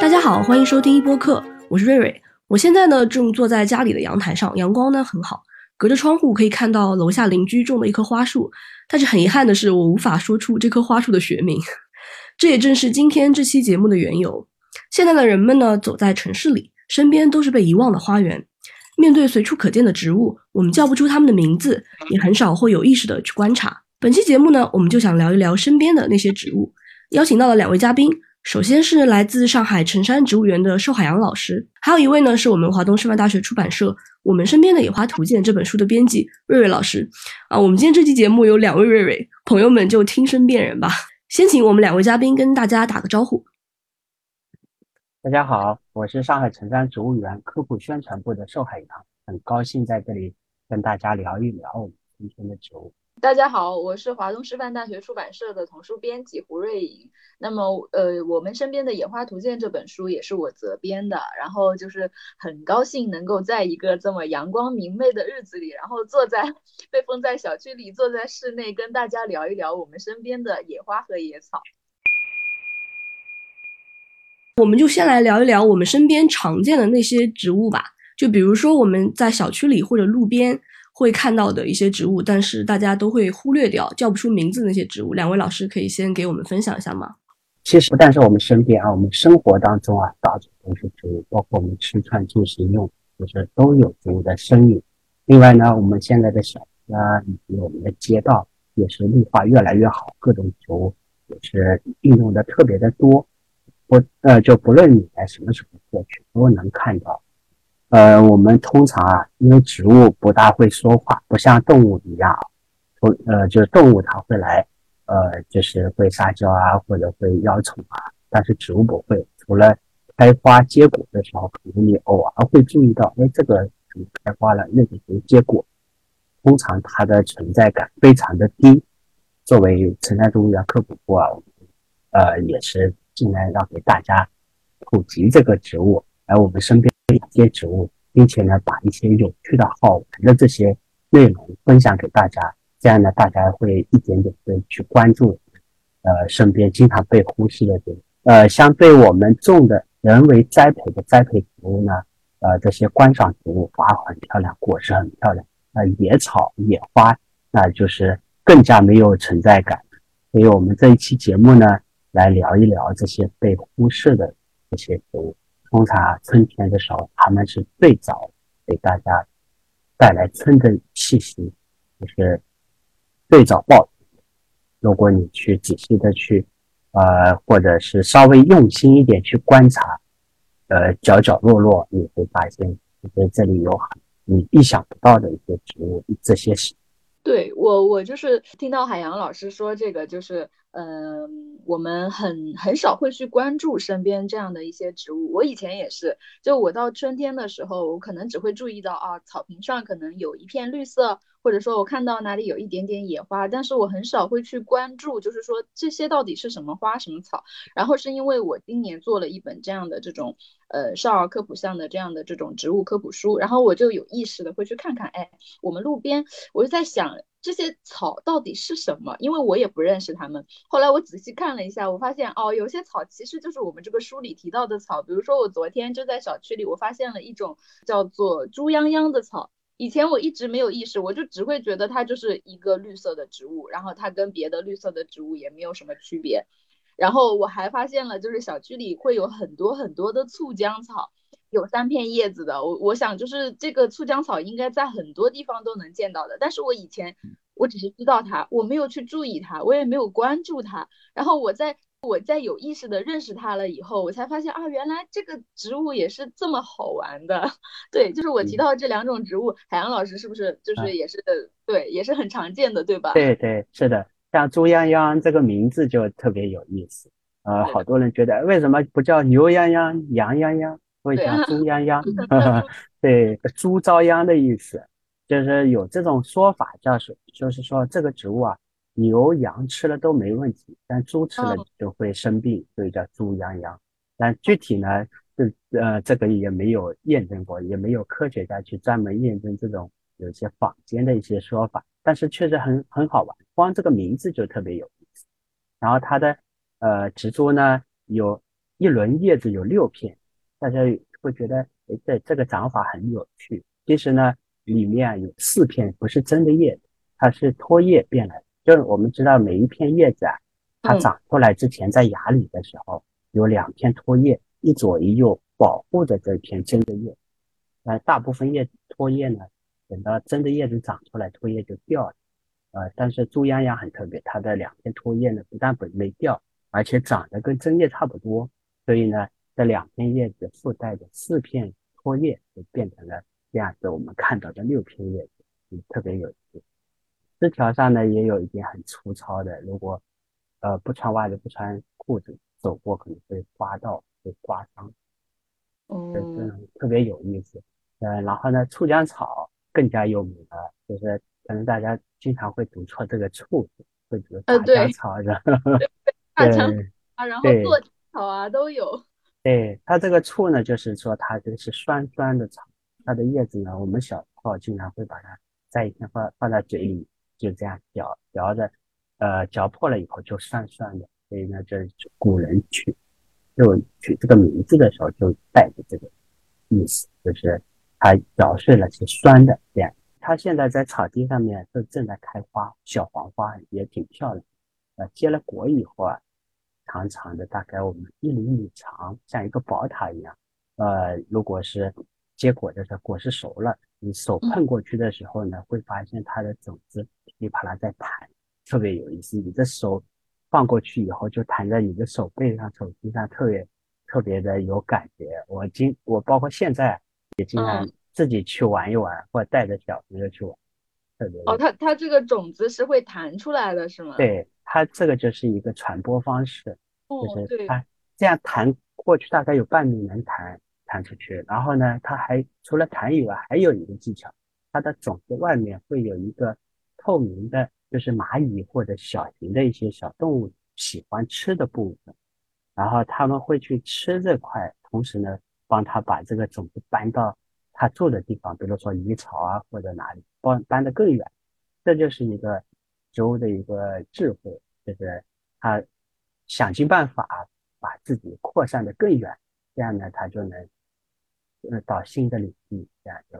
大家好，欢迎收听一播客，我是瑞瑞。我现在呢正坐在家里的阳台上，阳光呢很好，隔着窗户可以看到楼下邻居种的一棵花树。但是很遗憾的是，我无法说出这棵花树的学名。这也正是今天这期节目的缘由。现在的人们呢，走在城市里，身边都是被遗忘的花园。面对随处可见的植物，我们叫不出它们的名字，也很少会有意识的去观察。本期节目呢，我们就想聊一聊身边的那些植物，邀请到了两位嘉宾。首先是来自上海辰山植物园的寿海洋老师，还有一位呢是我们华东师范大学出版社《我们身边的野花图鉴》这本书的编辑瑞瑞老师。啊，我们今天这期节目有两位瑞瑞，朋友们就听声辨人吧。先请我们两位嘉宾跟大家打个招呼。大家好，我是上海辰山植物园科普宣传部的寿海洋，很高兴在这里跟大家聊一聊我们今天的植物。大家好，我是华东师范大学出版社的童书编辑胡瑞颖。那么，呃，我们身边的《野花图鉴》这本书也是我责编的。然后就是很高兴能够在一个这么阳光明媚的日子里，然后坐在被封在小区里，坐在室内跟大家聊一聊我们身边的野花和野草。我们就先来聊一聊我们身边常见的那些植物吧。就比如说我们在小区里或者路边。会看到的一些植物，但是大家都会忽略掉，叫不出名字那些植物。两位老师可以先给我们分享一下吗？其实不但是我们身边啊，我们生活当中啊，到处都是植物，包括我们吃穿住行用，就是都有植物的身影。另外呢，我们现在的小区啊，以及我们的街道也是绿化越来越好，各种植物也是运用的特别的多。不呃，就不论你在什么时候过去，都能看到。呃，我们通常啊，因为植物不大会说话，不像动物一样，从呃，就是动物它会来，呃，就是会撒娇啊，或者会邀宠啊，但是植物不会。除了开花结果的时候，可能你偶尔会注意到，哎，这个怎么开花了，那个怎么结果？通常它的存在感非常的低。作为城山动物园科普部啊，呃，也是尽量要给大家普及这个植物，来我们身边的。一些植物，并且呢，把一些有趣的好玩的这些内容分享给大家，这样呢，大家会一点点的去关注，呃，身边经常被忽视的这呃，相对我们种的人为栽培的栽培植物呢，呃，这些观赏植物花很漂亮，果实很漂亮，呃，野草野花那就是更加没有存在感。所以我们这一期节目呢，来聊一聊这些被忽视的这些植物。通常春天的时候，他们是最早给大家带来春的气息，就是最早爆。如果你去仔细的去，呃，或者是稍微用心一点去观察，呃，角角落落，你会发现，其实这里有很你意想不到的一些植物，这些是。对我，我就是听到海洋老师说这个，就是。嗯，我们很很少会去关注身边这样的一些植物。我以前也是，就我到春天的时候，我可能只会注意到啊，草坪上可能有一片绿色，或者说我看到哪里有一点点野花，但是我很少会去关注，就是说这些到底是什么花什么草。然后是因为我今年做了一本这样的这种呃少儿科普项的这样的这种植物科普书，然后我就有意识的会去看看，哎，我们路边，我就在想。这些草到底是什么？因为我也不认识它们。后来我仔细看了一下，我发现哦，有些草其实就是我们这个书里提到的草。比如说，我昨天就在小区里，我发现了一种叫做猪泱泱的草。以前我一直没有意识，我就只会觉得它就是一个绿色的植物，然后它跟别的绿色的植物也没有什么区别。然后我还发现了，就是小区里会有很多很多的醋浆草，有三片叶子的。我我想就是这个醋浆草应该在很多地方都能见到的，但是我以前我只是知道它，我没有去注意它，我也没有关注它。然后我在我在有意识的认识它了以后，我才发现啊，原来这个植物也是这么好玩的。对，就是我提到这两种植物，海洋老师是不是就是也是对，也是很常见的，对吧？对对，是的。像猪泱泱这个名字就特别有意思，呃，好多人觉得为什么不叫牛泱泱、羊泱泱，会叫猪泱泱？对，猪遭殃的意思，就是有这种说法，叫是就是说这个植物啊，牛羊吃了都没问题，但猪吃了就会生病，所以叫猪殃殃。但具体呢，这呃这个也没有验证过，也没有科学家去专门验证这种有些坊间的一些说法，但是确实很很好玩，光这个名字就特别有意思。然后它的呃植株呢，有一轮叶子有六片，大家会觉得哎这这个长法很有趣。其实呢，里面有四片不是真的叶子，它是脱叶变来的。就是我们知道每一片叶子啊，它长出来之前在芽里的时候有两片脱叶，一左一右保护着这片真的叶。那，大部分叶脱叶呢，等到真的叶子长出来，脱叶就掉了。呃，但是猪秧秧很特别，它的两片脱叶呢，不但不没掉，而且长得跟真叶差不多。所以呢，这两片叶子附带着四片托叶，就变成了这样子我们看到的六片叶子，嗯，特别有趣。枝条上呢也有一点很粗糙的，如果呃不穿袜子不穿裤子走过，可能会刮到会刮伤。哦，嗯，特别有意思。呃，然后呢，酢浆草更加有名了，就是可能大家经常会读错这个醋字，会读大浆草，然后大浆啊，然后做草啊都有。对它这个醋呢，就是说它这个是酸酸的草，它的叶子呢，我们小时候经常会把它摘一片放放在嘴里。就这样嚼嚼着，呃，嚼破了以后就酸酸的，所以呢，这古人取就取这个名字的时候就带着这个意思，就是它嚼碎了是酸的。这样，它现在在草地上面都正在开花，小黄花也挺漂亮。呃，结了果以后啊，长长的，大概我们一厘米长，像一个宝塔一样。呃，如果是结果的时候，果实熟了。你手碰过去的时候呢，会发现它的种子噼里啪啦在弹，特别有意思。你的手放过去以后，就弹在你的手背上、手心上，特别特别的有感觉。我经我包括现在也经常自己去玩一玩，或者带着小朋友去玩，哦。它它这个种子是会弹出来的，是吗？对，它这个就是一个传播方式，就是它这样弹过去，大概有半米能弹。弹出去，然后呢，它还除了弹以外，还有一个技巧，它的种子外面会有一个透明的，就是蚂蚁或者小型的一些小动物喜欢吃的部分，然后他们会去吃这块，同时呢，帮它把这个种子搬到他住的地方，比如说鱼巢啊或者哪里，搬搬得更远。这就是一个植物的一个智慧，就是他想尽办法把自己扩散的更远，这样呢，他就能。呃，到新的领域，这样就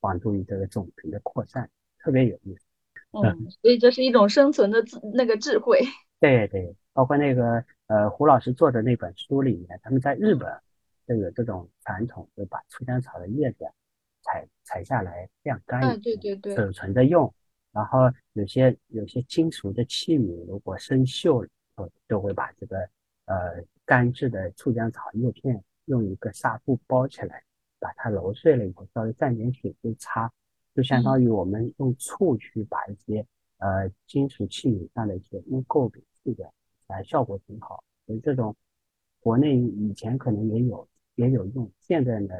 帮助于这个种群的扩散，特别有意思。嗯，所以这是一种生存的智那个智慧。对对，包括那个呃胡老师做的那本书里面，他们在日本就有这种传统，就把酢浆草的叶子采采下来晾干，对对对，储存着用。然后有些有些金属的器皿，如果生锈了，都会把这个呃干制的醋浆草叶片。用一个纱布包起来，把它揉碎了以后，稍微蘸点水就擦，就相当于我们用醋去把一些呃金属器皿上的一些污垢给去掉，啊，效果挺好。所以这种国内以前可能也有也有用，现在呢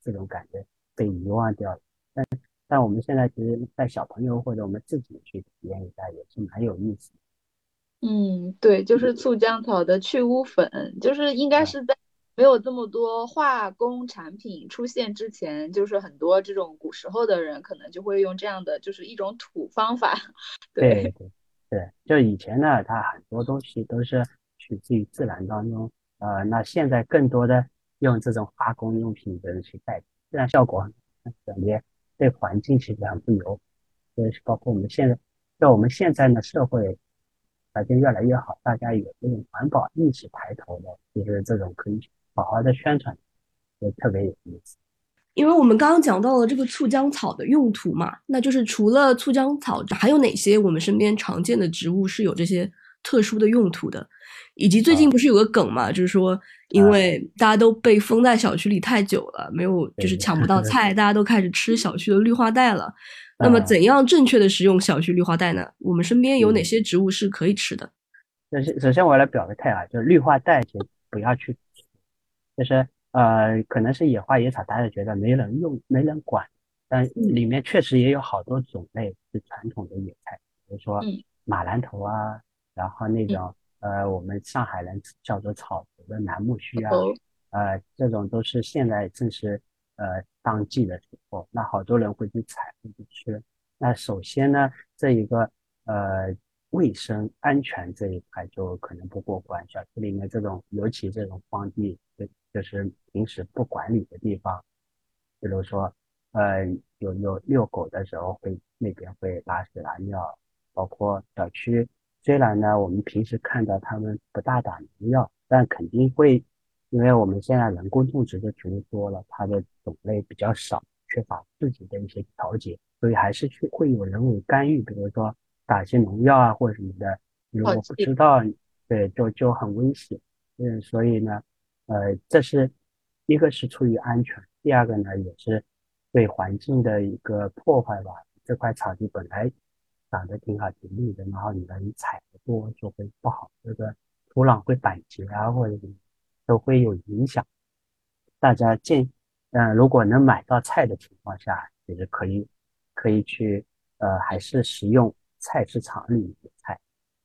这种感觉被遗忘掉了。但但我们现在其实带小朋友或者我们自己去体验一下也是蛮有意思的。嗯，对，就是醋浆草的去污粉，就是应该是在。没有这么多化工产品出现之前，就是很多这种古时候的人可能就会用这样的，就是一种土方法。对对对，就以前呢，它很多东西都是取自于自然当中，呃，那现在更多的用这种化工用品的人去代替，自然效果感觉对环境其实很不友好。所以包括我们现在，在我们现在的社会条件越来越好，大家有这种环保意识抬头的，就是这种可以。好好的宣传，也特别有意思。因为我们刚刚讲到了这个醋浆草的用途嘛，那就是除了醋浆草，还有哪些我们身边常见的植物是有这些特殊的用途的？以及最近不是有个梗嘛，就是说，因为大家都被封在小区里太久了，没有就是抢不到菜，大家都开始吃小区的绿化带了。那么，怎样正确的使用小区绿化带呢？我们身边有哪些植物是可以吃的？首先，首先我来表个态啊，就是绿化带就不要去。就是呃，可能是野花野草，大家觉得没人用、没人管，但里面确实也有好多种类是传统的野菜，比如说马兰头啊，然后那种呃，我们上海人叫做草头的楠木须啊，呃，这种都是现在正是呃当季的时候，那好多人会去采会去吃。那首先呢，这一个呃卫生安全这一块就可能不过关，小区里面这种尤其这种荒地，就就是平时不管理的地方，比如说呃有有遛狗的时候会那边会拉屎拉尿，包括小区虽然呢我们平时看到他们不大打农药，但肯定会。因为我们现在人工种植的植物多了，它的种类比较少，缺乏自己的一些调节，所以还是去会有人为干预，比如说打些农药啊或者什么的。如果不知道，对，就就很危险。嗯，所以呢，呃，这是一个是出于安全，第二个呢也是对环境的一个破坏吧。这块草地本来长得挺好挺绿的，然后你人踩的多就会不好，这个土壤会板结啊或者。都会有影响。大家建，嗯，如果能买到菜的情况下，就是可以，可以去，呃，还是食用菜市场里的菜。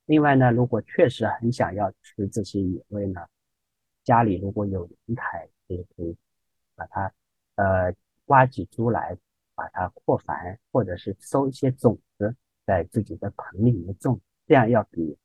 另外呢，如果确实很想要吃这些野味呢，家里如果有阳台，也可以把它，呃，挖几株来，把它扩繁，或者是收一些种子在自己的盆里面种，这样要比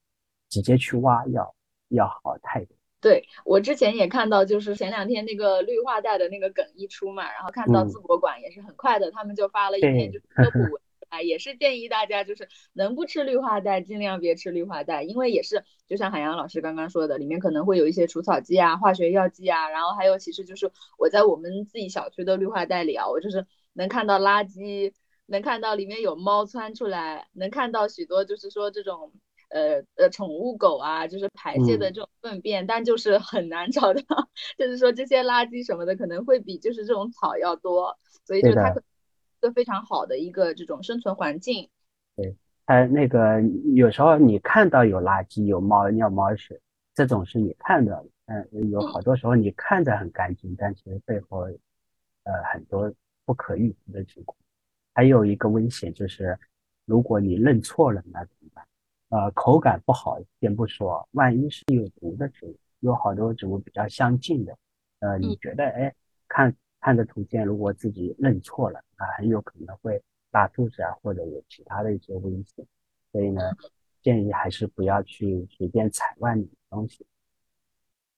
直接去挖要要好太多。对我之前也看到，就是前两天那个绿化带的那个梗一出嘛，然后看到淄博馆也是很快的，他们就发了一篇就是科普文，哎，也是建议大家就是能不吃绿化带尽量别吃绿化带，因为也是就像海洋老师刚刚说的，里面可能会有一些除草剂啊、化学药剂啊，然后还有其实就是我在我们自己小区的绿化带里啊，我就是能看到垃圾，能看到里面有猫窜出来，能看到许多就是说这种。呃呃，宠物狗啊，就是排泄的这种粪便，但就是很难找到，就是说这些垃圾什么的可能会比就是这种草要多，所以就它一个非常好的一个这种生存环境。对，它那个有时候你看到有垃圾，有猫尿猫屎，这种是你看到的，嗯，有好多时候你看着很干净，但其实背后呃很多不可预知的情况。还有一个危险就是，如果你认错了，那怎么办？呃，口感不好先不说，万一是有毒的植物，有好多植物比较相近的，呃，你觉得，哎，看看着图片，如果自己认错了，啊，很有可能会拉肚子啊，或者有其他的一些危险，所以呢，建议还是不要去随便采外面的东西。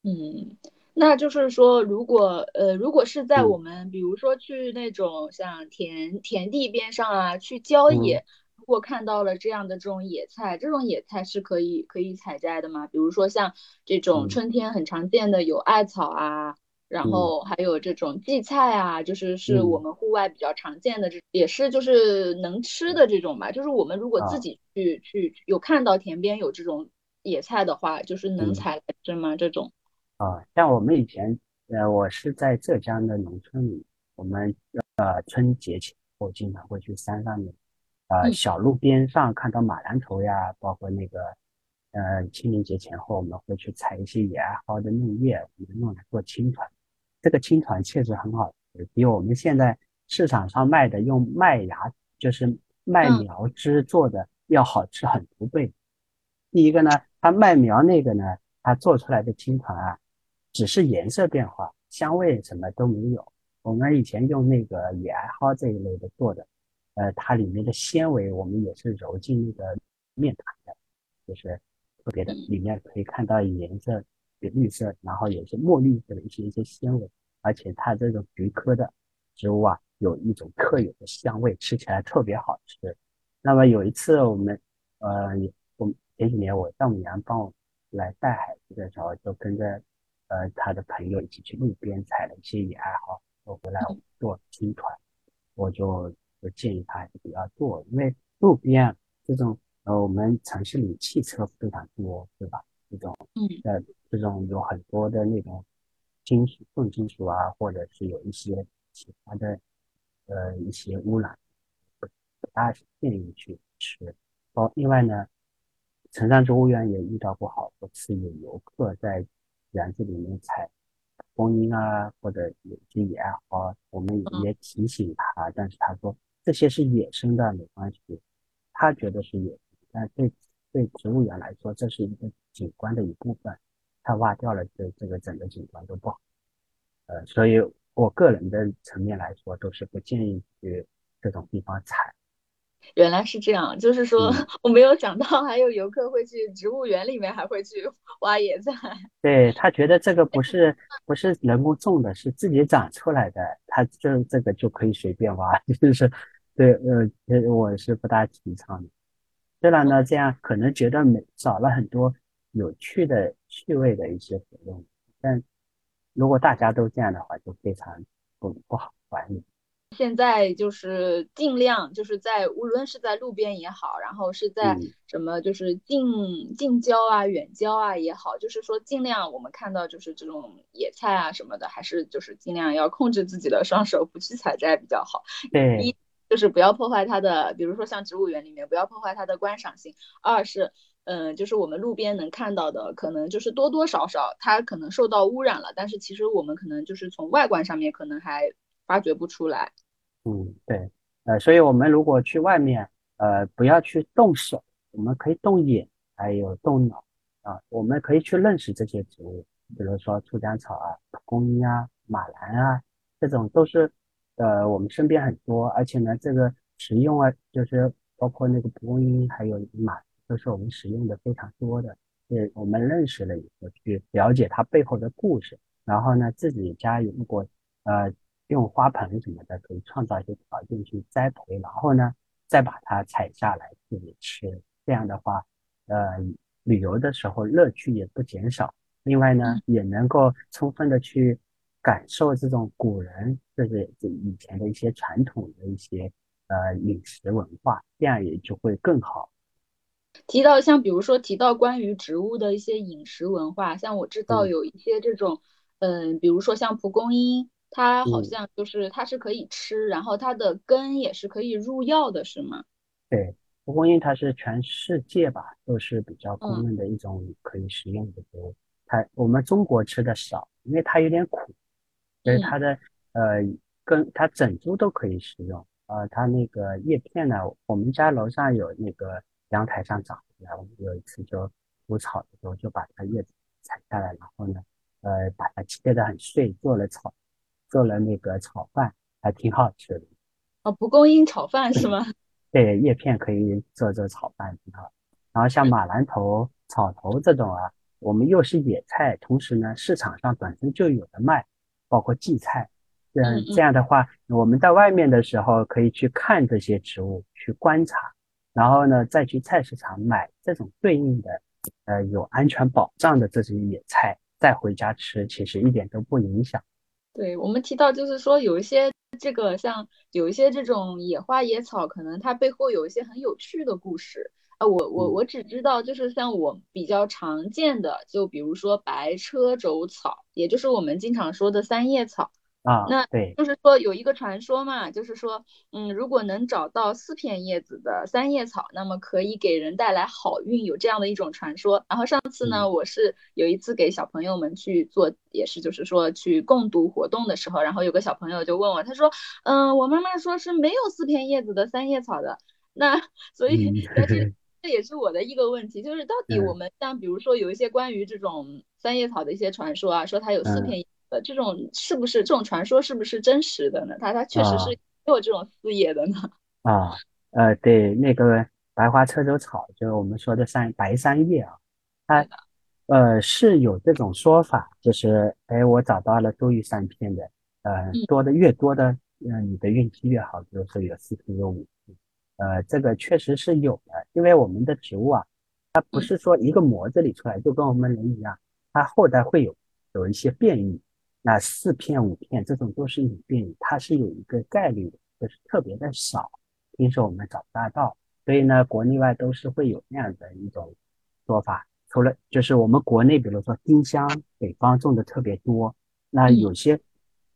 嗯，那就是说，如果呃，如果是在我们比如说去那种像田田地边上啊，去郊野。如果看到了这样的这种野菜，这种野菜是可以可以采摘的吗？比如说像这种春天很常见的有艾草啊，然后还有这种荠菜啊，就是是我们户外比较常见的，这也是就是能吃的这种吧。就是我们如果自己去去有看到田边有这种野菜的话，就是能采来吃吗？这种啊，像我们以前呃，我是在浙江的农村里，我们呃春节前后经常会去山上面。呃，小路边上看到马兰头呀，包括那个，呃，清明节前后我们会去采一些野艾蒿的嫩叶，我们用来做青团。这个青团确实很好吃，比我们现在市场上卖的用麦芽，就是麦苗汁做的要好吃很多倍。第一个呢，它麦苗那个呢，它做出来的青团啊，只是颜色变化，香味什么都没有。我们以前用那个野艾蒿这一类的做的。呃，它里面的纤维我们也是揉进那个面团的，就是特别的，里面可以看到颜色有绿色，然后有些墨绿色的一些一些纤维，而且它这种菊科的植物啊，有一种特有的香味，吃起来特别好吃。那么有一次我们，呃，我前几年我丈母娘帮我来带孩子的时候，就跟着呃他的朋友一起去路边采了一些野艾蒿，我回来做青团，我就。建议他不要做，因为路边这种呃，我们城市里汽车非常多，对吧？这种嗯，呃，这种有很多的那种金属、重金属啊，或者是有一些其他的呃一些污染，不大建议去吃。哦，另外呢，城山植物园也遇到过好多次有游客在园子里面采。蜂莺啊，或者有些野艾蒿，我们也提醒他，但是他说这些是野生的，没关系。他觉得是野生，但对对植物园来说，这是一个景观的一部分。他挖掉了，这这个整个景观都不好。呃，所以我个人的层面来说，都是不建议去这种地方采。原来是这样，就是说嗯我没有想到还有游客会去植物园里面还会去 挖野菜。对，他觉得这个不是不是人工种的，是自己长出来的，他就这个就可以随便挖，就是对，呃，呃我是不大提倡的。虽然呢，这样可能觉得没少了很多有趣的趣味的一些活动，但如果大家都这样的话，就非常不不好管理。现在就是尽量就是在无论是在路边也好，然后是在嗯什么就是近近郊啊、远郊啊也好，就是说尽量我们看到就是这种野菜啊什么的，还是就是尽量要控制自己的双手，不去采摘比较好。对一就是不要破坏它的，比如说像植物园里面不要破坏它的观赏性；二是嗯，就是我们路边能看到的，可能就是多多少少它可能受到污染了，但是其实我们可能就是从外观上面可能还发掘不出来。嗯，对，呃，所以我们如果去外面，呃，不要去动手，我们可以动眼，还有动脑啊，我们可以去认识这些植物，比如说酢浆草啊、蒲公英啊、马兰啊，这种都是呃我们身边很多，而且呢，这个食用啊，就是包括那个蒲公英还有马，都是我们使用的非常多的，对，我们认识了以后，去了解它背后的故事，然后呢，自己家如果呃用花盆什么的，可以创造一些条件去栽培，然后呢，再把它采下来自己吃。这样的话，呃，旅游的时候乐趣也不减少。另外呢，也能够充分的去感受这种古人就是这以前的一些传统的一些呃饮食文化，这样也就会更好。提到像比如说提到关于植物的一些饮食文化，像我知道嗯有一些这种，嗯，比如说像蒲公英，它好嗯像就是它是可以吃，然后它的根也是可以入药的，是吗？对，蒲公英它是全世界吧都是比较公嗯认的一种可以食用的植物。它我们中国吃的少，因为它有点苦，所以嗯它的呃根它整株都可以食用。呃，它那个叶片呢，我们家楼上有那个阳台上长出来，我们有一次就除草的时候就把它叶子采下来，然后呢，呃，把它切得很碎，做了炒，做了那个炒饭，还挺好吃的。哦，蒲公英炒饭是吗？对，叶片可以做做炒饭挺好。然后像马兰头、草头这种啊，我们又是野菜，同时呢，市场上本身就有的卖，包括荠菜。嗯，这样的话，我们在外面的时候可以去看这些植物，去观察，然后呢，再去菜市场买这种对应的，呃，有安全保障的这些野菜，再回家吃，其实一点都不影响。对，我们提到就是说有一些这个像有一些这种野花野草，可能它背后有一些很有趣的故事啊。我我嗯我只知道就是像我比较常见的，就比如说白车轴草，也就是我们经常说的三叶草。啊，那对，就是说有一个传说嘛，就是说，嗯，如果能找到四片叶子的三叶草，那么可以给人带来好运，有这样的一种传说。然后上次呢，嗯。我是有一次给小朋友们去做，也是就是说去共读活动的时候，然后有个小朋友就问我，他说，嗯，我妈妈说是没有四片叶子的三叶草的，那所以嗯在这 这也是我的一个问题，就是到底我嗯们像比如说有一些关于这种三叶草的一些传说啊，说它有四嗯。片叶这种是不是这种传说是不是真实的呢？它它确实啊是没有这种四叶的呢？啊，呃，对，那个白花车轴草，就是我们说的三白三叶啊，它呃是有这种说法，就是哎，我找到了多于三片的，呃，嗯多的越多的，呃，你的运气越好，比如说有四片有五片，呃，这个确实是有的，因为我们的植物啊，它不嗯是说一个模子里出来，就跟我们人一样，它后代会有有一些变异，那四片五片这种都是有变异，它是有一个概率的，就是特别的少。平时我们找不大到，所以呢，国内外都是会有那样的一种说法。除了就是我们国内，比如说丁香，北方种的特别多，那嗯有些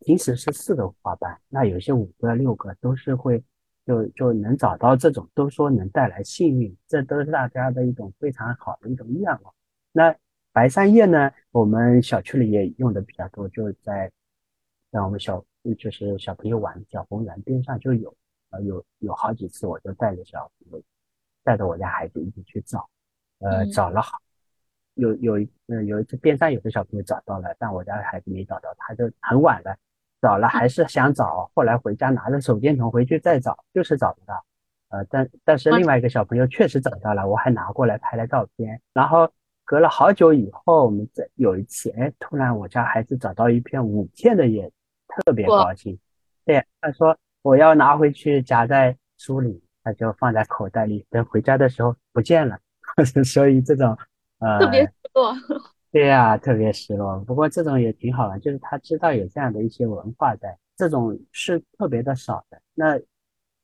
平时是四个花瓣，那有些五个、六个都是会就就能找到这种，都说能带来幸运，这都是大家的一种非常好的一种愿望。那白山叶呢，我们小区里也用的比较多，就在像我们小就是小朋友玩小公园边上就有。呃，有有好几次，我就带着小朋友，带着我家孩子一起去找，呃，嗯找了好有有一呃有一次边上有个小朋友找到了，但我家孩子没找到，他就很晚了，找了还是想找，后来回家拿着手电筒回去再找，就是找不到。呃，但但是另外一个小朋友确实找到了，我还拿过来拍了照片。然后隔了好久以后，我们在有一次，哎，突然我家孩子找到一片五片的叶，特别高兴。对，他说我要拿回去夹在书里，他就放在口袋里，等回家的时候不见了。所以这种呃，特别失落。对呀，特别失落。不过这种也挺好玩，就是他知道有这样的一些文化在，这种是特别的少的。那。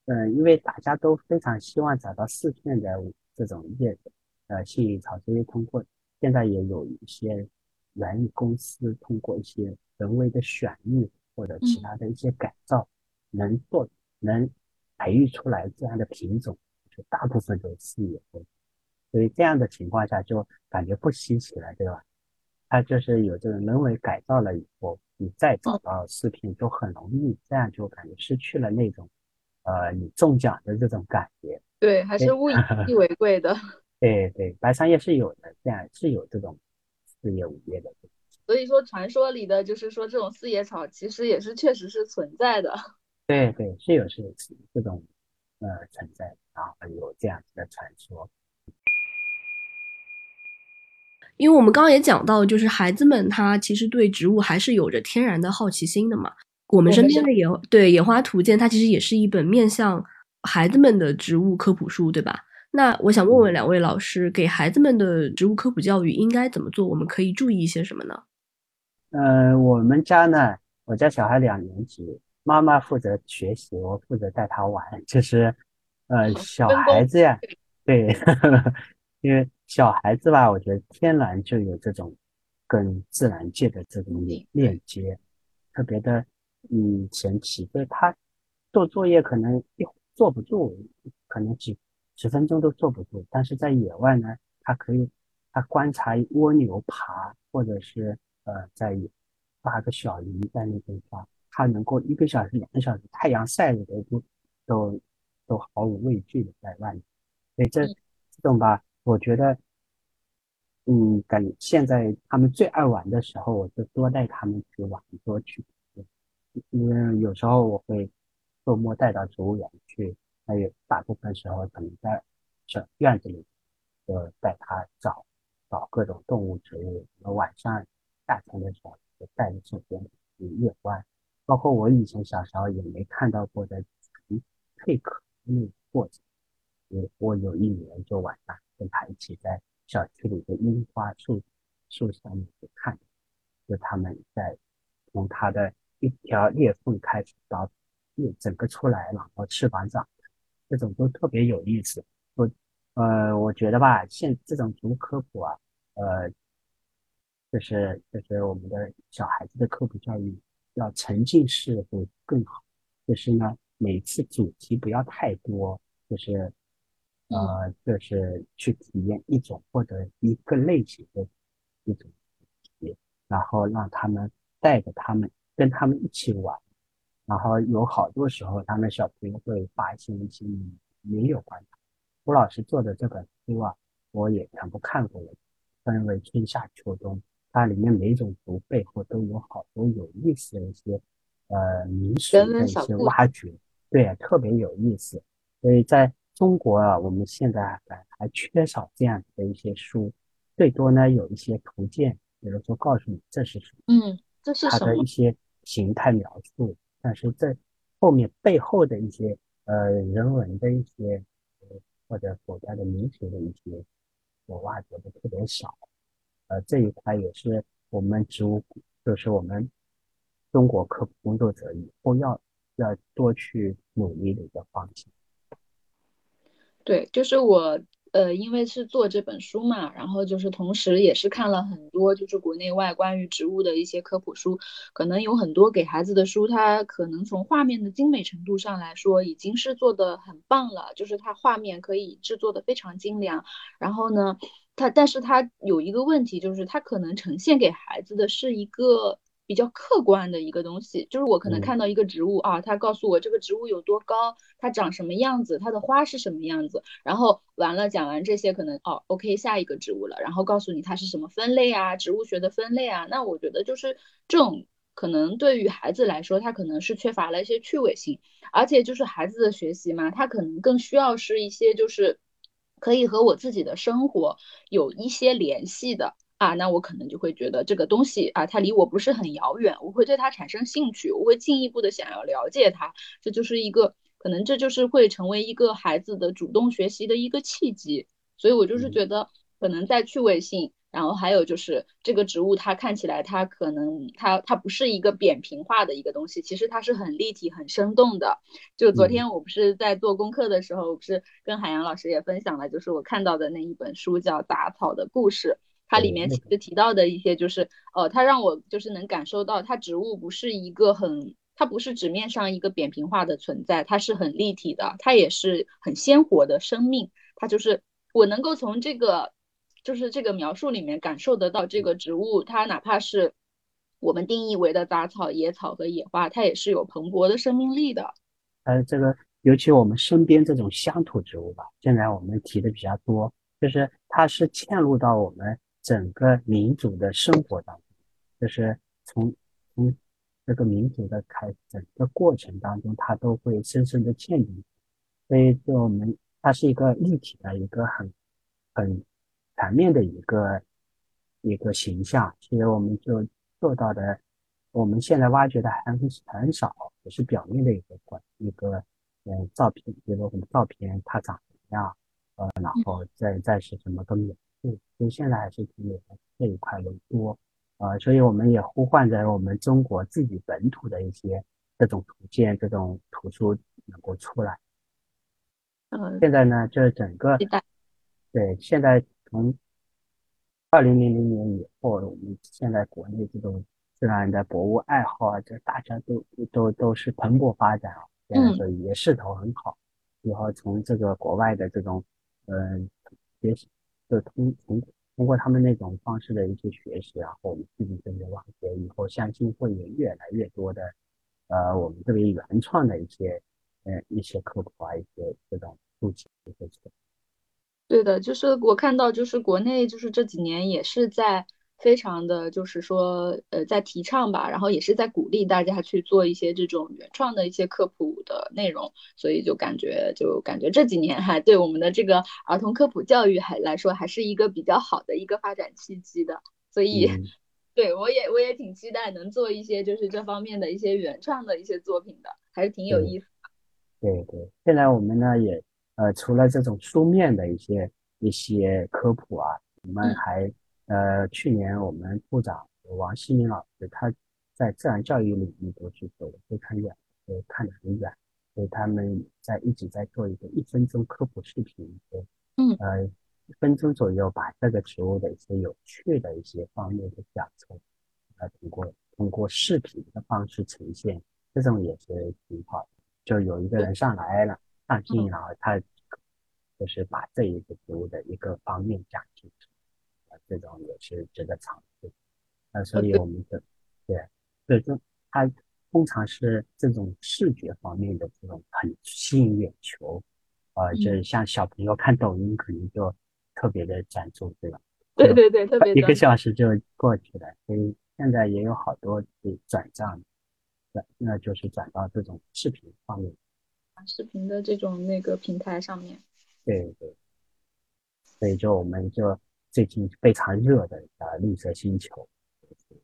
嗯，因为大家都非常希望找到四片的这种叶子，呃，幸运草，所以通过现在也有一些园艺公司通过一些人为的选育或者其他的一些改造，能做能培育出来这样的品种，就大部分都是四叶的，所以这样的情况下就感觉不稀奇了，对吧？它就是有这种人为改造了以后，你再找到视频就很容易，这样就感觉失去了那种。呃，你中奖的这种感觉，对，还是物以 稀为贵的。对对，白三叶是有的，这样是有这种四叶五叶的。所以说，传说里的就是说，这种四叶草其实也是确实是存在的。对对，是有是有这种呃存在，然后有这样子的传说。因为我们刚刚也讲到，就是孩子们他其实对植物还是有着天然的好奇心的嘛。我们身边的野对野花图鉴，它其实也是一本面向孩子们的植物科普书，对吧？那我想问问两位老师，给孩子们的植物科普教育应该怎么做？我们可以注意一些什么呢？呃，我们家呢，我家小孩两年级，妈妈负责学习，我负责带他玩。就是呃，小孩子呀，对，因为小孩子吧，我觉得天然就有这种跟自然界的这种链接，特别的。嗯，神奇，所以他做作业可能一坐不住，可能几十分钟都坐不住。但是在野外呢，它可以它观察蜗牛爬，或者是呃在抓个小鱼在那边发，它能够一个小时、两个小时，太阳晒的都都都都毫无畏惧的在外面。所以这这种吧，我觉得，嗯，感现在他们最爱玩的时候，我就多带他们去玩，多去。因为有时候我会周末带到植物园去，还有大部分时候可能在小院子里，就带他找找各种动物植物。然后晚上夏天的时候就带着这边去夜观，包括我以前小时候也没看到过的从蜕壳那个过程。我我有一年就晚上跟他一起在小区里的樱花树树下面去看，就他们在从它的。一条裂缝开始到叶整个出来，然后翅膀长，这种都特别有意思。我呃，我觉得吧，现这种植物科普啊，呃，就是就是我们的小孩子的科普教育要沉浸式会更好。就是呢，每次主题不要太多，就是呃，就是去体验一种或者一个类型的一种主题，然后让他们带着他们。跟他们一起玩，然后有好多时候，他们小朋友会发现一些没有关的。吴老师做的这本书啊，我也全部看过了，分为春夏秋冬，它里面每种图背后都有好多有意思的一些呃民俗的一些挖掘，对，特别有意思。所以在中国啊，我们现在还还缺少这样的一些书，最多呢有一些图鉴，比如说告诉你这是什么，嗯，这是它的一些。形态描述，但是在后面背后的一些呃人文的一些或者国家的民俗的一些，我挖掘的特别少，呃这一块也是我们植物就是我们中国科普工作者以后要要多去努力的一个方向。对，就是我。呃，因为是做这本书嘛，然后就是同时也是看了很多就是国内外关于植物的一些科普书，可能有很多给孩子的书，它可能从画面的精美程度上来说已经是做的很棒了，就是它画面可以制作的非常精良。然后呢，它但是它有一个问题，就是它可能呈现给孩子的是一个比较客观的一个东西，就是我可能看到一个植物啊，它告诉我这个植物有多高，它长什么样子，它的花是什么样子，然后完了讲完这些，可能哦，OK，下一个植物了，然后告诉你它是什么分类啊，植物学的分类啊，那我觉得就是这种可能对于孩子来说，他可能是缺乏了一些趣味性，而且就是孩子的学习嘛，他可能更需要是一些就是可以和我自己的生活有一些联系的。啊，那我可能就会觉得这个东西啊，它离我不是很遥远，我会对它产生兴趣，我会进一步的想要了解它，这就是一个可能，这就是会成为一个孩子的主动学习的一个契机。所以我就是觉得，可能在趣味性，然后还有就是这个植物它看起来它可能它它不是一个扁平化的一个东西，其实它是很立体、很生动的。就昨天我不是在做功课的时候，不是跟海洋老师也分享了，就是我看到的那一本书叫《杂草的故事》。它里面其实提到的一些，就是呃，它让我就是能感受到，它植物不是一个很，它不是纸面上一个扁平化的存在，它是很立体的，它也是很鲜活的生命。它就是我能够从这个，就是这个描述里面感受得到，这个植物它哪怕是我们定义为的杂草、野草和野花，它也是有蓬勃的生命力的。呃，这个尤其我们身边这种乡土植物吧，现在我们提的比较多，就是它是嵌入到我们。整个民族的生活当中，就是从从这个民族的开整个过程当中，它都会深深的嵌进去。所以，就我们它是一个立体的一个很很全面的一个一个形象。其实，我们就做到的，我们现在挖掘的还很很少，只是表面的一个关一个嗯照片，比如说我们照片它长什么样，呃，然后再再是什么根源。所以现在还是停留在这一块为多，呃，所以我们也呼唤着我们中国自己本土的一些这种图鉴、这种图书能够出来。嗯，现在呢，这整个对，现在从二零零零年以后，我们现在国内这种自然的博物爱好啊，这大家都都都是蓬勃发展啊，现在也势头很好。然后从这个国外的这种嗯学习。就通通通过他们那种方式的一些学习，然后我们自己跟着挖掘，以后相信会有越来越多的，呃，我们特别原创的一些，呃，一些科普啊，一些这种书籍这些。对的，就是我看到，就是国内就是这几年也是在。非常的就是说，呃，在提倡吧，然后也是在鼓励大家去做一些这种原创的一些科普的内容，所以就感觉就感觉这几年还对我们的这个儿童科普教育还来说还是一个比较好的一个发展契机的，所以 对我也我也挺期待能做一些就是这方面的一些原创的一些作品的，还是挺有意思的。对对，现在我们呢也呃除了这种书面的一些一些科普啊，我们还。呃，去年我们部长王希明老师，他在自然教育领域都是走的非常远，都看得很远，所以他们在一直在做一个一分钟科普视频，嗯，呃，一分钟左右把这个植物的一些有趣的一些方面的讲出，呃，通过通过视频的方式呈现，这种也是挺好的。就有一个人上来了，上镜，然后他就是把这一个植物的一个方面讲清楚。这种也是值得尝试，那所以我们的对，对，就它通常是这种视觉方面的这种很吸引眼球，啊，就是像小朋友看抖音可能就特别的专注，对吧？对对对，特别一个小时就过去了。所以现在也有好多的转账，转那就是转到这种视频方面，视频的这种那个平台上面。对对，所以就我们就。最近非常热的啊绿色星球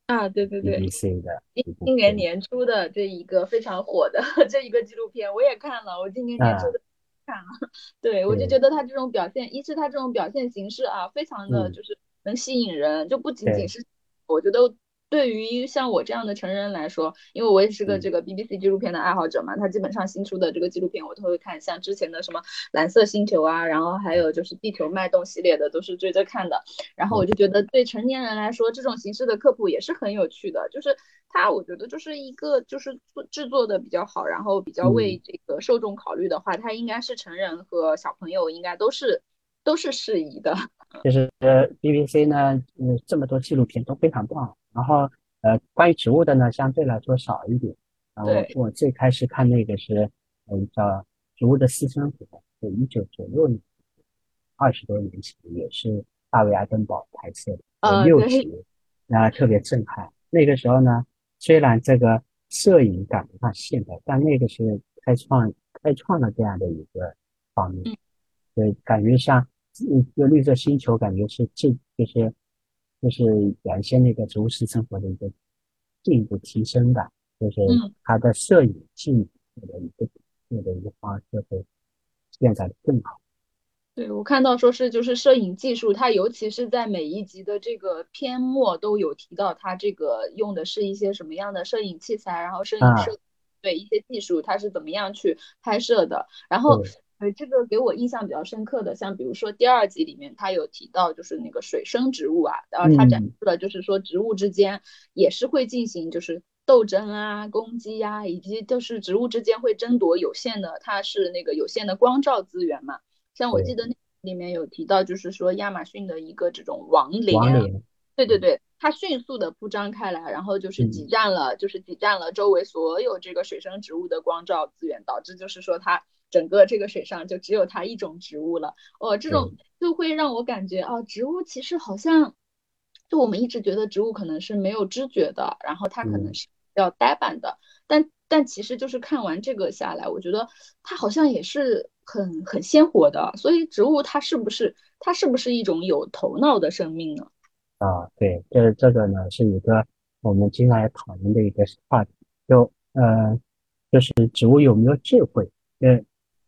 啊，对对对，BBC 的今今年年初的这一个非常火的 这一个纪录片，我也看了，我今年年初的看了，对我就觉得他这种表现，一是他这种表现形式啊，非常的就是能吸引人，就不仅仅是我觉得。对于像我这样的成人来说，因为我也是个这个 BBC 纪录片的爱好者嘛，他基本上新出的这个纪录片我都会看，像之前的什么蓝色星球啊，然后还有就是地球脉动系列的都是追着看的。然后我就觉得对成年人来说，这种形式的科普也是很有趣的，就是它我觉得就是一个就是做制作的比较好，然后比较为这个受众考虑的话，它应该是成人和小朋友应该都是都是适宜的。就是呃 BBC 呢，嗯，这么多纪录片都非常棒。然后呃，关于植物的呢，相对来说少一点。啊，我我最开始看那个是，嗯，叫《植物的私生活》，就一九九六年，二十多年前，也是大卫·爱登堡拍摄的，有六集，啊，特别震撼。那个时候呢，虽然这个摄影赶不上现代，但那个是开创开创了这样的一个方面，对，感觉像一个绿色星球，感觉是这就是。就是原先那个植物式生活的一个进一步提升吧，就是它的摄影技术的一个的一个方式会变得更好。对我看到说是就是摄影技术，它尤其是在每一集的这个篇末都有提到，它这个用的是一些什么样的摄影器材，然后摄影摄对一些技术，它是怎么样去拍摄的，然后。对这个给我印象比较深刻的，像比如说第二集里面，他有提到就是那个水生植物啊，然后他展示了就是说植物之间也是会进行就是斗争啊、攻击呀，以及就是植物之间会争夺有限的，它是那个有限的光照资源嘛。像我记得那里面有提到，就是说亚马逊的一个这种王莲，对对对，它迅速的铺张开来，然后就是挤占了，就是挤占了周围所有这个水生植物的光照资源，导致就是说它。整个这个水上就只有它一种植物了，哦，这种就会让我感觉啊，植物其实好像，就我们一直觉得植物可能是没有知觉的，然后它可能是比较呆板的，但但其实就是看完这个下来，我觉得它好像也是很很鲜活的，所以植物它是不是它是不是一种有头脑的生命呢？啊，对，这这个呢是一个我们经常要讨论的一个话题，就呃，就是植物有没有智慧？呃。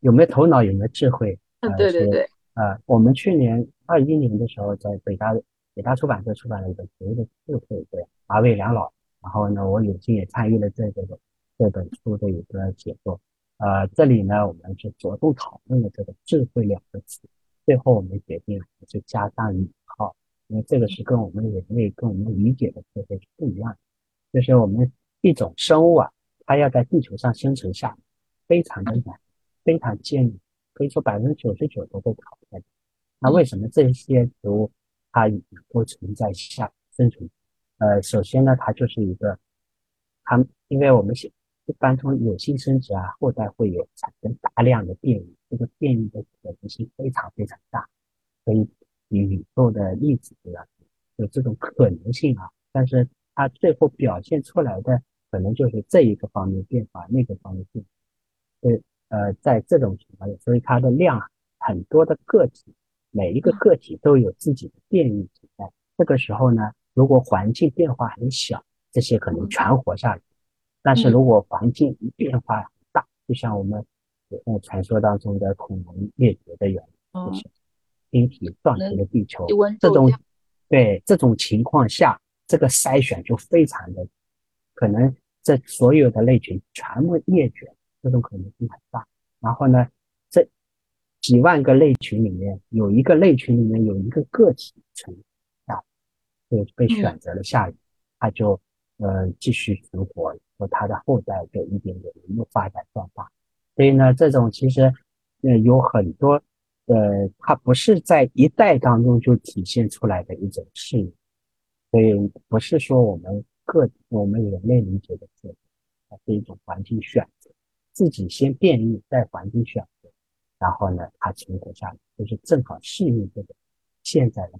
有没有头脑？有没有智慧？嗯，对对对。呃，我们去年二一年的时候，在北大北大出版社出版了一本《所谓的智慧》对马伟良老。然后呢，我有幸也参与了这个这本书的一个写作。呃，这里呢，我们是着重讨论了这个“智慧”两个词。最后我们决定就加上引号，因为这个是跟我们人类跟我们理解的智慧是不一样的。就是我们一种生物啊，它要在地球上生存下，非常的难。非常坚硬，可以说百分之九十九都被淘汰。那为什么这些植物它能够存在下生存？呃，首先呢，它就是一个，它因为我们现一般从有性生殖啊，后代会有产生大量的变异，这个变异的可能性非常非常大，可以比宇宙的粒子都要有这种可能性啊。但是它最后表现出来的可能就是这一个方面变化，那个方面变，对。呃，在这种情况下，所以它的量很多的个体，每一个个体都有自己的变异存在。这个时候呢，如果环境变化很小，这些可能全活下来；但是如果环境变化很大，就像我们呃传说当中的恐龙灭绝的原因，就是冰体撞击了地球，这种对这种情况下，这个筛选就非常的可能，这所有的类群全部灭绝。这种可能性很大。然后呢，这几万个类群里面有一个类群里面有一个个体存下，就被选择了下雨，他就呃继续存活，和他的后代就一点点一路发展壮大。所以呢，这种其实呃有很多呃，它不是在一代当中就体现出来的一种适应，所以不是说我们个我们人类理解的这种，它是一种环境选择。自己先变异，再环境选择，然后呢，它存活下来，就是正好适应这个现在的。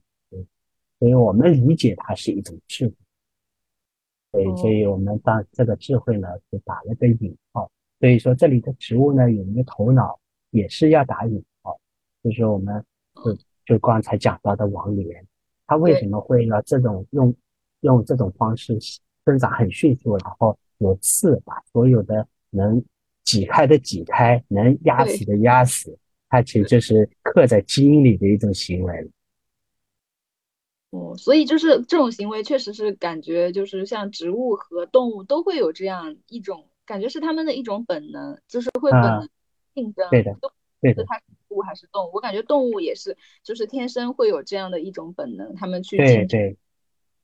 所以我们理解它是一种智慧。所以，所以我们当这个智慧呢，就打了个引号。所以说，这里的植物呢，有一个头脑，也是要打引号。就是我们就就刚才讲到的王莲，它为什么会呢这种用用这种方式生长很迅速，然后有刺把所有的能。挤开的挤开，能压死的压死，它其实就是刻在基因里的一种行为哦，所以就是这种行为，确实是感觉就是像植物和动物都会有这样一种感觉，是他们的一种本能，就是会本能竞争。对的，对的。它是植物还是动物？我感觉动物也是，就是天生会有这样的一种本能，他们去对对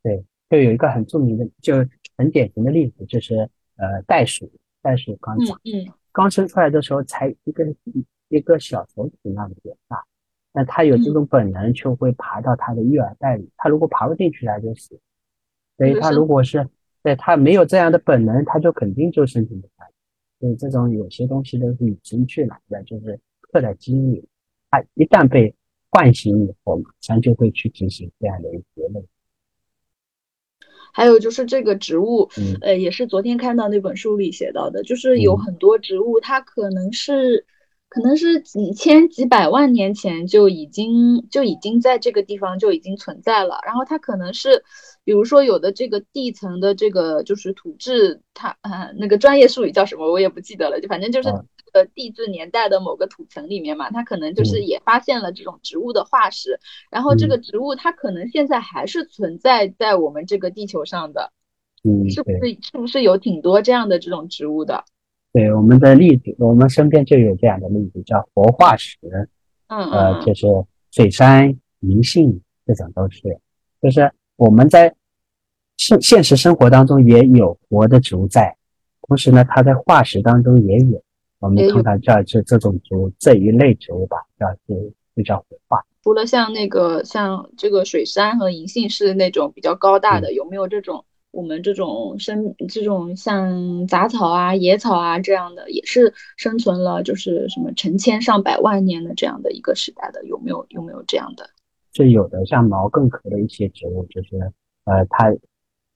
对，就有一个很著名的，就很典型的例子，就是呃袋鼠。袋鼠刚长，嗯，刚生出来的时候才一个一个小手指那么点大，那它有这种本能，就会爬到它的育儿袋里。它如果爬不进去，它就死。所以它如果是对它没有这样的本能，它就肯定就生存不下去。所以这种有些东西都是与生俱来的，就是刻在基因里。它一旦被唤醒以后，马上就会去执行这样的一个任务。还有就是这个植物，呃，也是昨天看到那本书里写到的，就是有很多植物，它可能是。可能是几千几百万年前就已经就已经在这个地方就已经存在了，然后它可能是，比如说有的这个地层的这个就是土质，它呃那个专业术语叫什么我也不记得了，就反正就是呃地质年代的某个土层里面嘛，它可能就是也发现了这种植物的化石，然后这个植物它可能现在还是存在在我们这个地球上的，嗯，是不是是不是有挺多这样的这种植物的？对我们的例子，我们身边就有这样的例子，叫活化石，嗯呃，就是水杉、银杏这种都是，就是我们在现现实生活当中也有活的植物在，同时呢，它在化石当中也有，我们通常叫这这种植物这一类植物吧，叫就就叫活化。除了像那个像这个水杉和银杏是那种比较高大的，有没有这种？我们这种生这种像杂草啊、野草啊这样的，也是生存了就是什么成千上百万年的这样的一个时代的，有没有有没有这样的？是有的，像毛茛科的一些植物，就是呃，它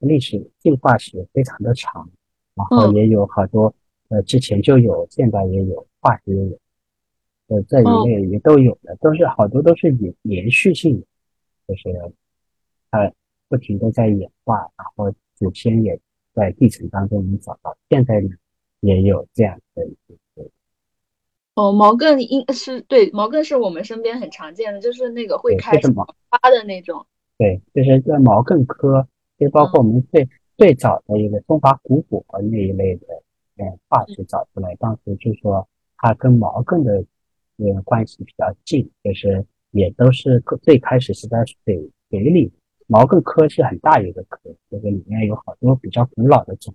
历史进化史非常的长，然后也有好多呃之前就有，现在也有，化石也有，呃这一类也都有的，都是好多都是连连续性的，就是它不停的在演化，然后。祖先也在地层当中能找到，现在呢也有这样的一些。哦，毛茛应是对毛茛是我们身边很常见的，就是那个会开花的那种。对，就是在毛茛科，就包括我们最最早的一个中华古果那一类的嗯化石找出来，当时就说它跟毛茛的呃关系比较近，就是也都是最开始是在水水里。毛茛科是很大一个科，这个里面有好多比较古老的种。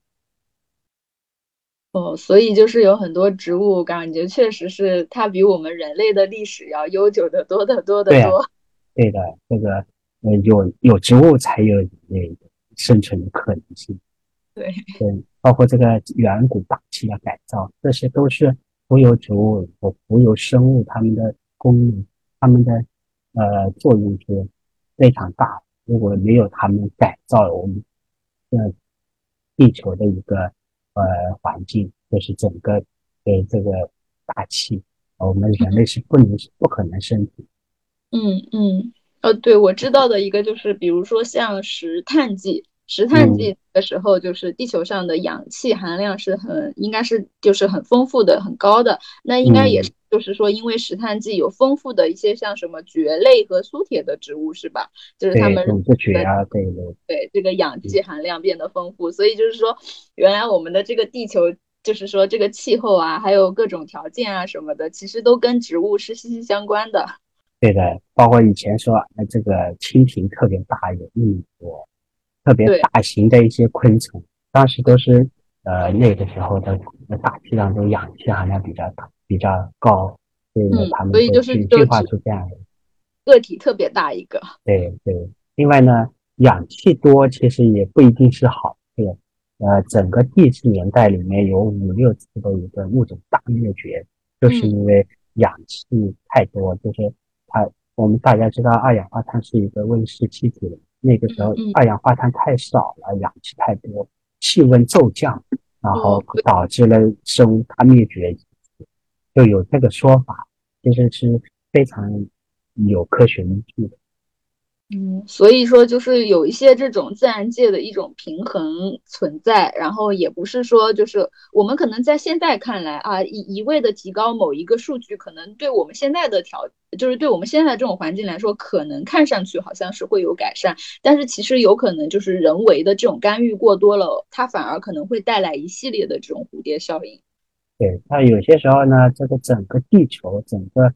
哦，所以就是有很多植物，感觉确实是它比我们人类的历史要悠久的多得多得多。对的，这个呃有有植物才有人类生存的可能性。对对，包括这个远古大气的改造，这些都是浮游植物和浮游生物它们的功能，它们的呃作用是非常大的。如果没有他们改造我们呃地球的一个呃环境，就是整个对这个大气，我们人类是不能不可能生存。嗯嗯，呃，对我知道的一个就是，比如说像石炭纪，石炭纪的时候，就是地球上的氧气含量是很应该是就是很丰富的、很高的，那应该也是。就是说，因为石炭纪有丰富的一些像什么蕨类和苏铁的植物，是吧？就是它们蕨啊，对对对，这个氧气含量变得丰富，所以就是说，原来我们的这个地球，就是说这个气候啊，还有各种条件啊什么的，其实都跟植物是息息相关的。对的，包括以前说，那这个蜻蜓特别大，有一米多，特别大型的一些昆虫，当时都是呃那个时候的大气当中氧气含量比较大。比较高，所以他们就是进化出这样的个体特别大一个。对对，另外呢，氧气多其实也不一定是好。事，呃，整个地质年代里面有五六次的一个物种大灭绝，就是因为氧气太多。就是它，我们大家知道二氧化碳是一个温室气体，那个时候二氧化碳太少了，氧气太多，气温骤降，然后导致了生物大灭绝。就有这个说法，其实是非常有科学依据的。嗯，所以说就是有一些这种自然界的一种平衡存在，然后也不是说就是我们可能在现在看来啊，一一味的提高某一个数据，可能对我们现在的条，就是对我们现在这种环境来说，可能看上去好像是会有改善，但是其实有可能就是人为的这种干预过多了，它反而可能会带来一系列的这种蝴蝶效应。对那有些时候呢，这个整个地球、整个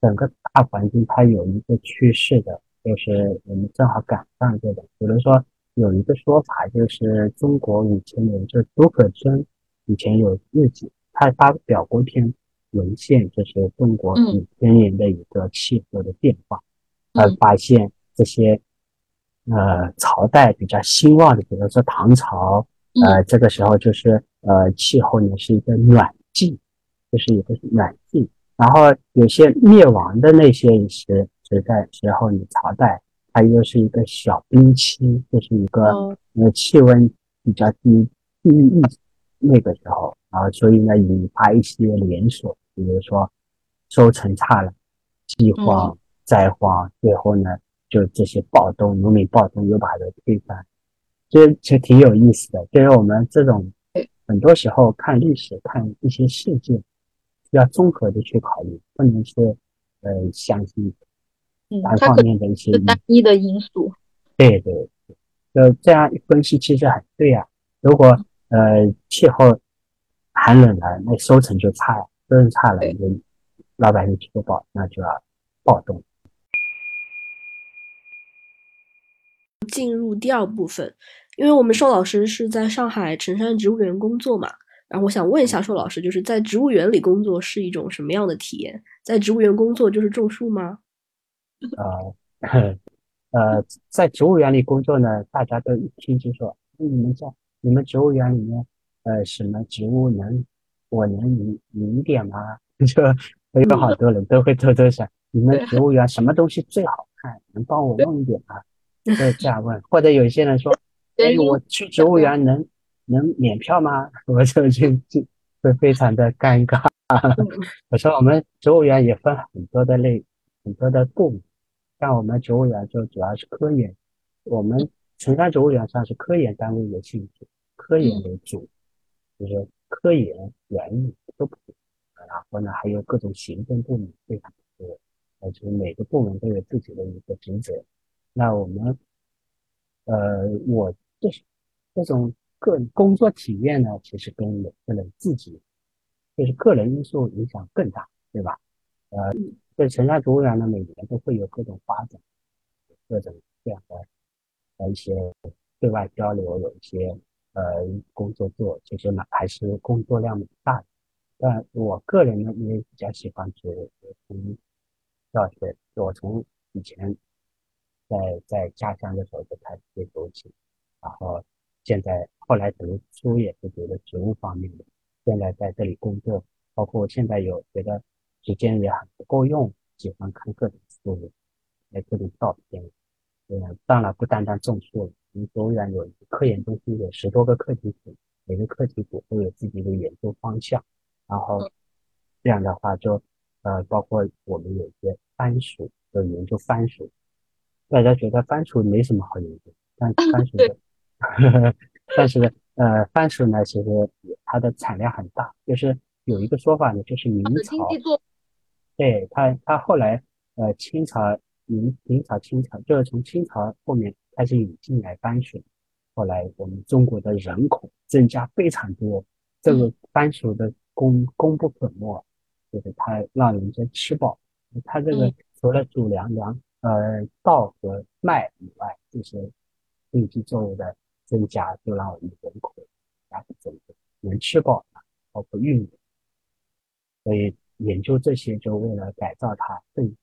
整个大环境，它有一个趋势的，就是我们正好赶上这个。比如说有一个说法，就是中国以前有就竺可桢以前有日记，他发表过一篇文献，就是中国几千年的一个气候的变化。他发现这些呃朝代比较兴旺的，比如说唐朝呃，这个时候就是呃气候呢是一个暖季，就是一个暖季。然后有些灭亡的那些时时代时候，你朝代它又是一个小冰期，就是一个呃气温比较低低一那个时候，然后所以呢引发一些连锁，比如说收成差了，饥荒、灾荒，最后呢就这些暴动、农民暴动又把它推翻，这其实挺有意思的。就是我们这种很多时候看历史、看一些事件。要综合的去考虑，不能说呃相信单方面的一些单一的因素。对对，就这样分析其实很对啊。如果呃气候寒冷了，那收成就差，收成差了，就老百姓吃不饱，那就要暴动。进入第二部分，因为我们寿老师是在上海辰山植物园工作嘛。然后我想问一下寿老师，就是在植物园里工作是一种什么样的体验？在植物园工作就是种树吗？呃，呃，在植物园里工作呢，大家都一听就说，你们在你们植物园里面，呃，什么植物能我能引引点吗？就有好多人都会偷偷想，你们植物园什么东西最好看？能帮我问一点吗？都这样问，或者有些人说，哎，我去植物园能。能免票吗？我就就就会非常的尴尬。我说我们植物园也分很多的类，很多的部门。像我们植物园就主要是科研，我们城山植物园算是科研单位的性质，科研为主，就是科研园艺都不然后呢，还有各种行政部门非常多，而且每个部门都有自己的一个职责。那我们，呃，我这是这种。个工作体验呢，其实跟每个人自己，就是个人因素影响更大，对吧？呃，在城山植物园呢，每年都会有各种发展，各种这样的呃一些对外交流，有一些呃工作做，其实呢还是工作量蛮大的。但我个人呢，因为比较喜欢植物，从小学我从以前在在家乡的时候就开始接触起，然后。现在后来读书也是读的植物方面的，现在在这里工作，包括现在有觉得时间也很不够用，喜欢看各种书，来各种照片。嗯，当然不单单种树了，我们植物园有科研中心，有十多个课题组，每个课题组都有自己的研究方向。然后这样的话，就呃，包括我们有一些番薯，就研究番薯。大家觉得番薯没什么好研究，但番薯的。但是呃，番薯呢，其实它的产量很大。就是有一个说法呢，就是明朝，对他，他后来呃，清朝、明明朝、清朝，就是从清朝后面开始引进来番薯。后来我们中国的人口增加非常多，这个番薯的功功不可没，就是它让人家吃饱。它这个除了主粮粮呃稻和麦以外，这些经济作物的。增加就让我们人口加速增长，能吃饱包括运营，所以研究这些就为了改造它更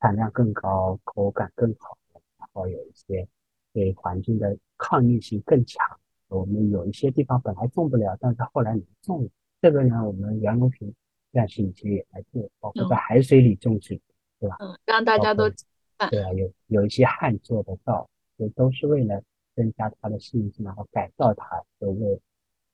产量更高、口感更好，然后有一些对环境的抗逆性更强。我们有一些地方本来种不了，但是后来能种。这个呢，我们袁隆平院士以前也在做，包括在海水里种植，对吧？嗯，让大家都对啊，有有一些旱做得到，这都是为了。增加它的适应性，然后改造它，就为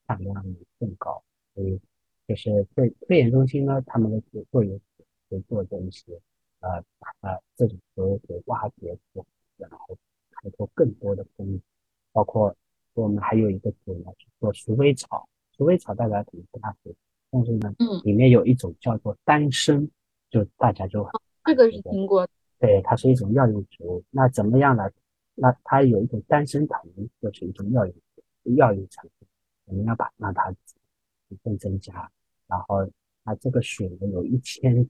产量更高。所以，就是科科研中心呢，他们的做作用是做这一些，呃，把这种植物给挖掘出来，然后开拓更多的工艺。包括我们还有一个组呢，是做鼠尾草。鼠尾草大家可能不大熟，但是呢，嗯，里面有一种叫做丹参，就大家就这个是听过。对，它是一种药用植物。那怎么样呢？那它有一种丹参藤，就是一种药用药用成分，我们要把让它成分增加，然后它这个水呢有一千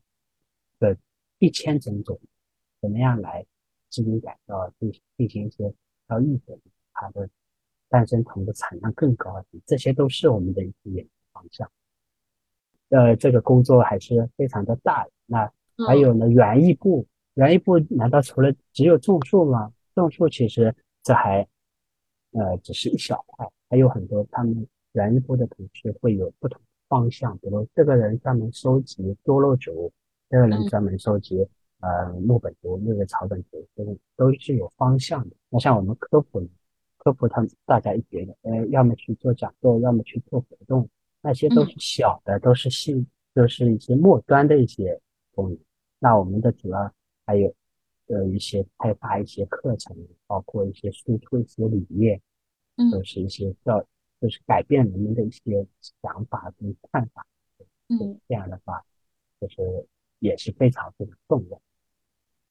的一千种种，怎么样来进行改造，进进行一些要抑制它的半生藤的产量更高，这些都是我们的一个研究方向。呃，这个工作还是非常的大。那还有呢，园艺部，园艺部难道除了只有种树吗？种树其实这还呃只是一小块，还有很多他们园部的同事会有不同方向，比如这个人专门收集多肉植物，这个人专门收集呃木本植物、那个草本植物，这个都是有方向的。那像我们科普，科普他们大家一觉得，呃，要么去做讲座，要么去做活动，那些都是小的，都是细，都是一些末端的一些功能。那我们的主要还有。呃一些开发一些课程，包括一些输出一些理念，嗯，都是一些要就是改变人们的一些想法跟看法，嗯，这样的话，就是也是非常非常重要。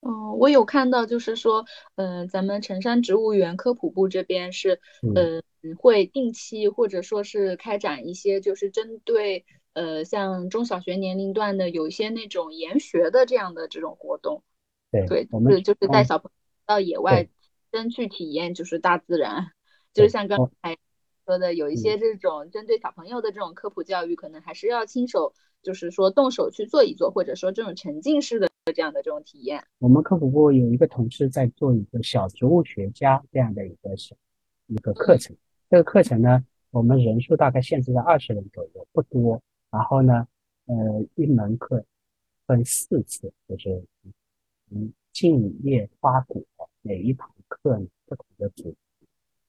哦，我有看到，就是说，嗯，咱们辰山植物园科普部这边是，嗯，会定期或者说是开展一些，就是针对呃像中小学年龄段的有一些那种研学的这样的这种活动。对，我们就是带小朋友到野外，真去体验就是大自然，就是像刚才说的，有一些这种针对小朋友的这种科普教育，可能还是要亲手，就是说动手去做一做，或者说这种沉浸式的这样的这种体验。我们科普部有一个同事在做一个小植物学家这样的一个小一个课程，这个课程呢，我们人数大概限制在二十人左右，不多。然后呢，呃，一门课分四次，就是。嗯，茎叶花果每一堂课呢不同的主题，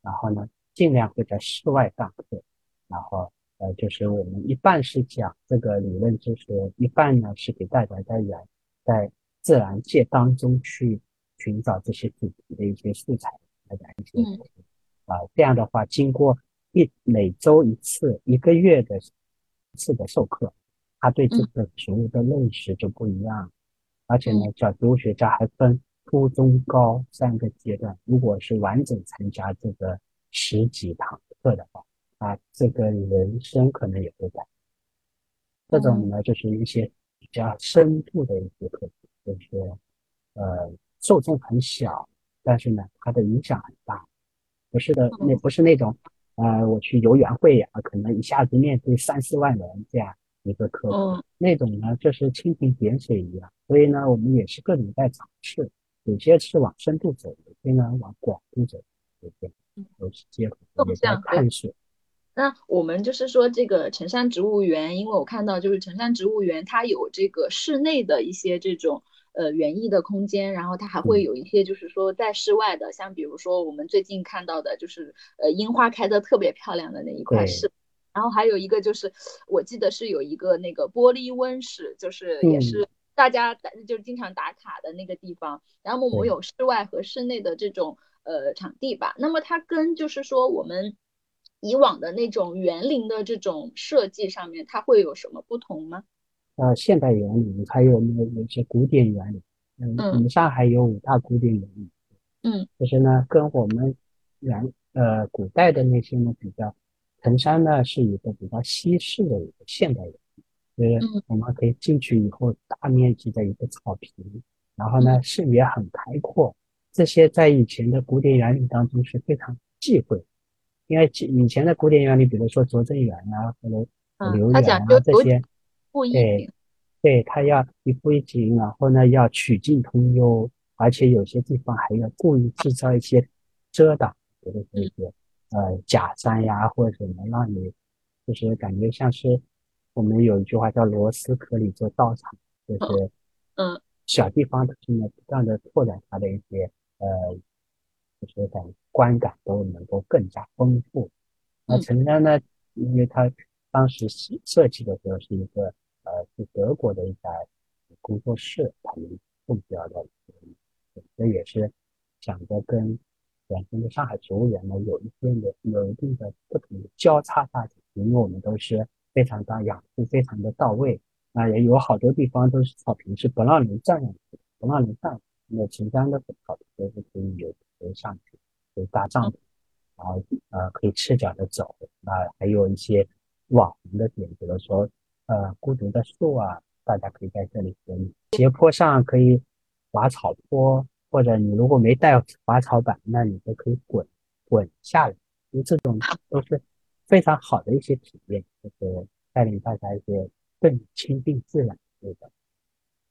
然后呢尽量会在室外上课，然后呃就是我们一半是讲这个理论知识，一半呢是给大家在园在自然界当中去寻找这些主题的一些素材，大家一些啊这样的话经过一每周一次一个月的次的授课，他对这个植物的认识就不一样。而且呢，小植物学家还分初中高三个阶段。如果是完整参加这个十几堂课的话，啊，这个人生可能也会改。这种呢，就是一些比较深度的一些课程，就是呃，受众很小，但是呢，它的影响很大。不是的，那不是那种，呃，我去游园会呀，可能一下子面对三四万人这样。一个课程，那种呢就是蜻蜓点水一样，所以呢我们也是各种在尝试，有些是往深度走，有些呢往广度走，对不对？都是结合，也在探索。那我们就是说这个城山植物园，因为我看到就是城山植物园它有这个室内的一些这种呃园艺的空间，然后它还会有一些就是说在室外的，像比如说我们最近看到的就是呃樱花开的特别漂亮的那一块是。然后还有一个就是，我记得是有一个那个玻璃温室，就是也是大家就是经常打卡的那个地方。然后我们有室外和室内的这种呃场地吧。那么它跟就是说我们以往的那种园林的这种设计上面，它会有什么不同吗？呃，现代园林还有那个有些古典园林，嗯，我们上海有五大古典园林，嗯，就是呢跟我们原呃古代的那些呢比较。城山呢是一个比较西式的一个现代园林，就是我们可以进去以后大面积的一个草坪，然后呢视野很开阔。这些在以前的古典园林当中是非常忌讳，因为以前的古典园林，比如说拙政园啊，或者留园啊这些，对，对，它要一步一景，然后呢要曲径通幽，而且有些地方还要故意制造一些遮挡，比如说一些。呃，假山呀，或者什么，让你就是感觉像是我们有一句话叫“螺丝壳里做道场”，就是嗯，小地方它呢不断的拓展它的一些呃，就是感观感都能够更加丰富。那陈山呢，因为他当时设计的时候是一个呃，是德国的一家工作室，他们目标的，这也是想着跟。原先的上海植物园呢，有一定的有一定的不同的交叉发展，因为我们都是非常大养护非常的到位，那也有好多地方都是草坪是不让人站上去，不让人站。那城山的草坪都是可以有可以上去，有搭帐篷，然后呃可以赤脚的走。那还有一些网红的点，比如说呃孤独的树啊，大家可以在这里合影。斜坡上可以滑草坡。或者你如果没带滑草板，那你就可以滚滚下来，因为这种都是非常好的一些体验，就是带领大家一些更亲近自然的。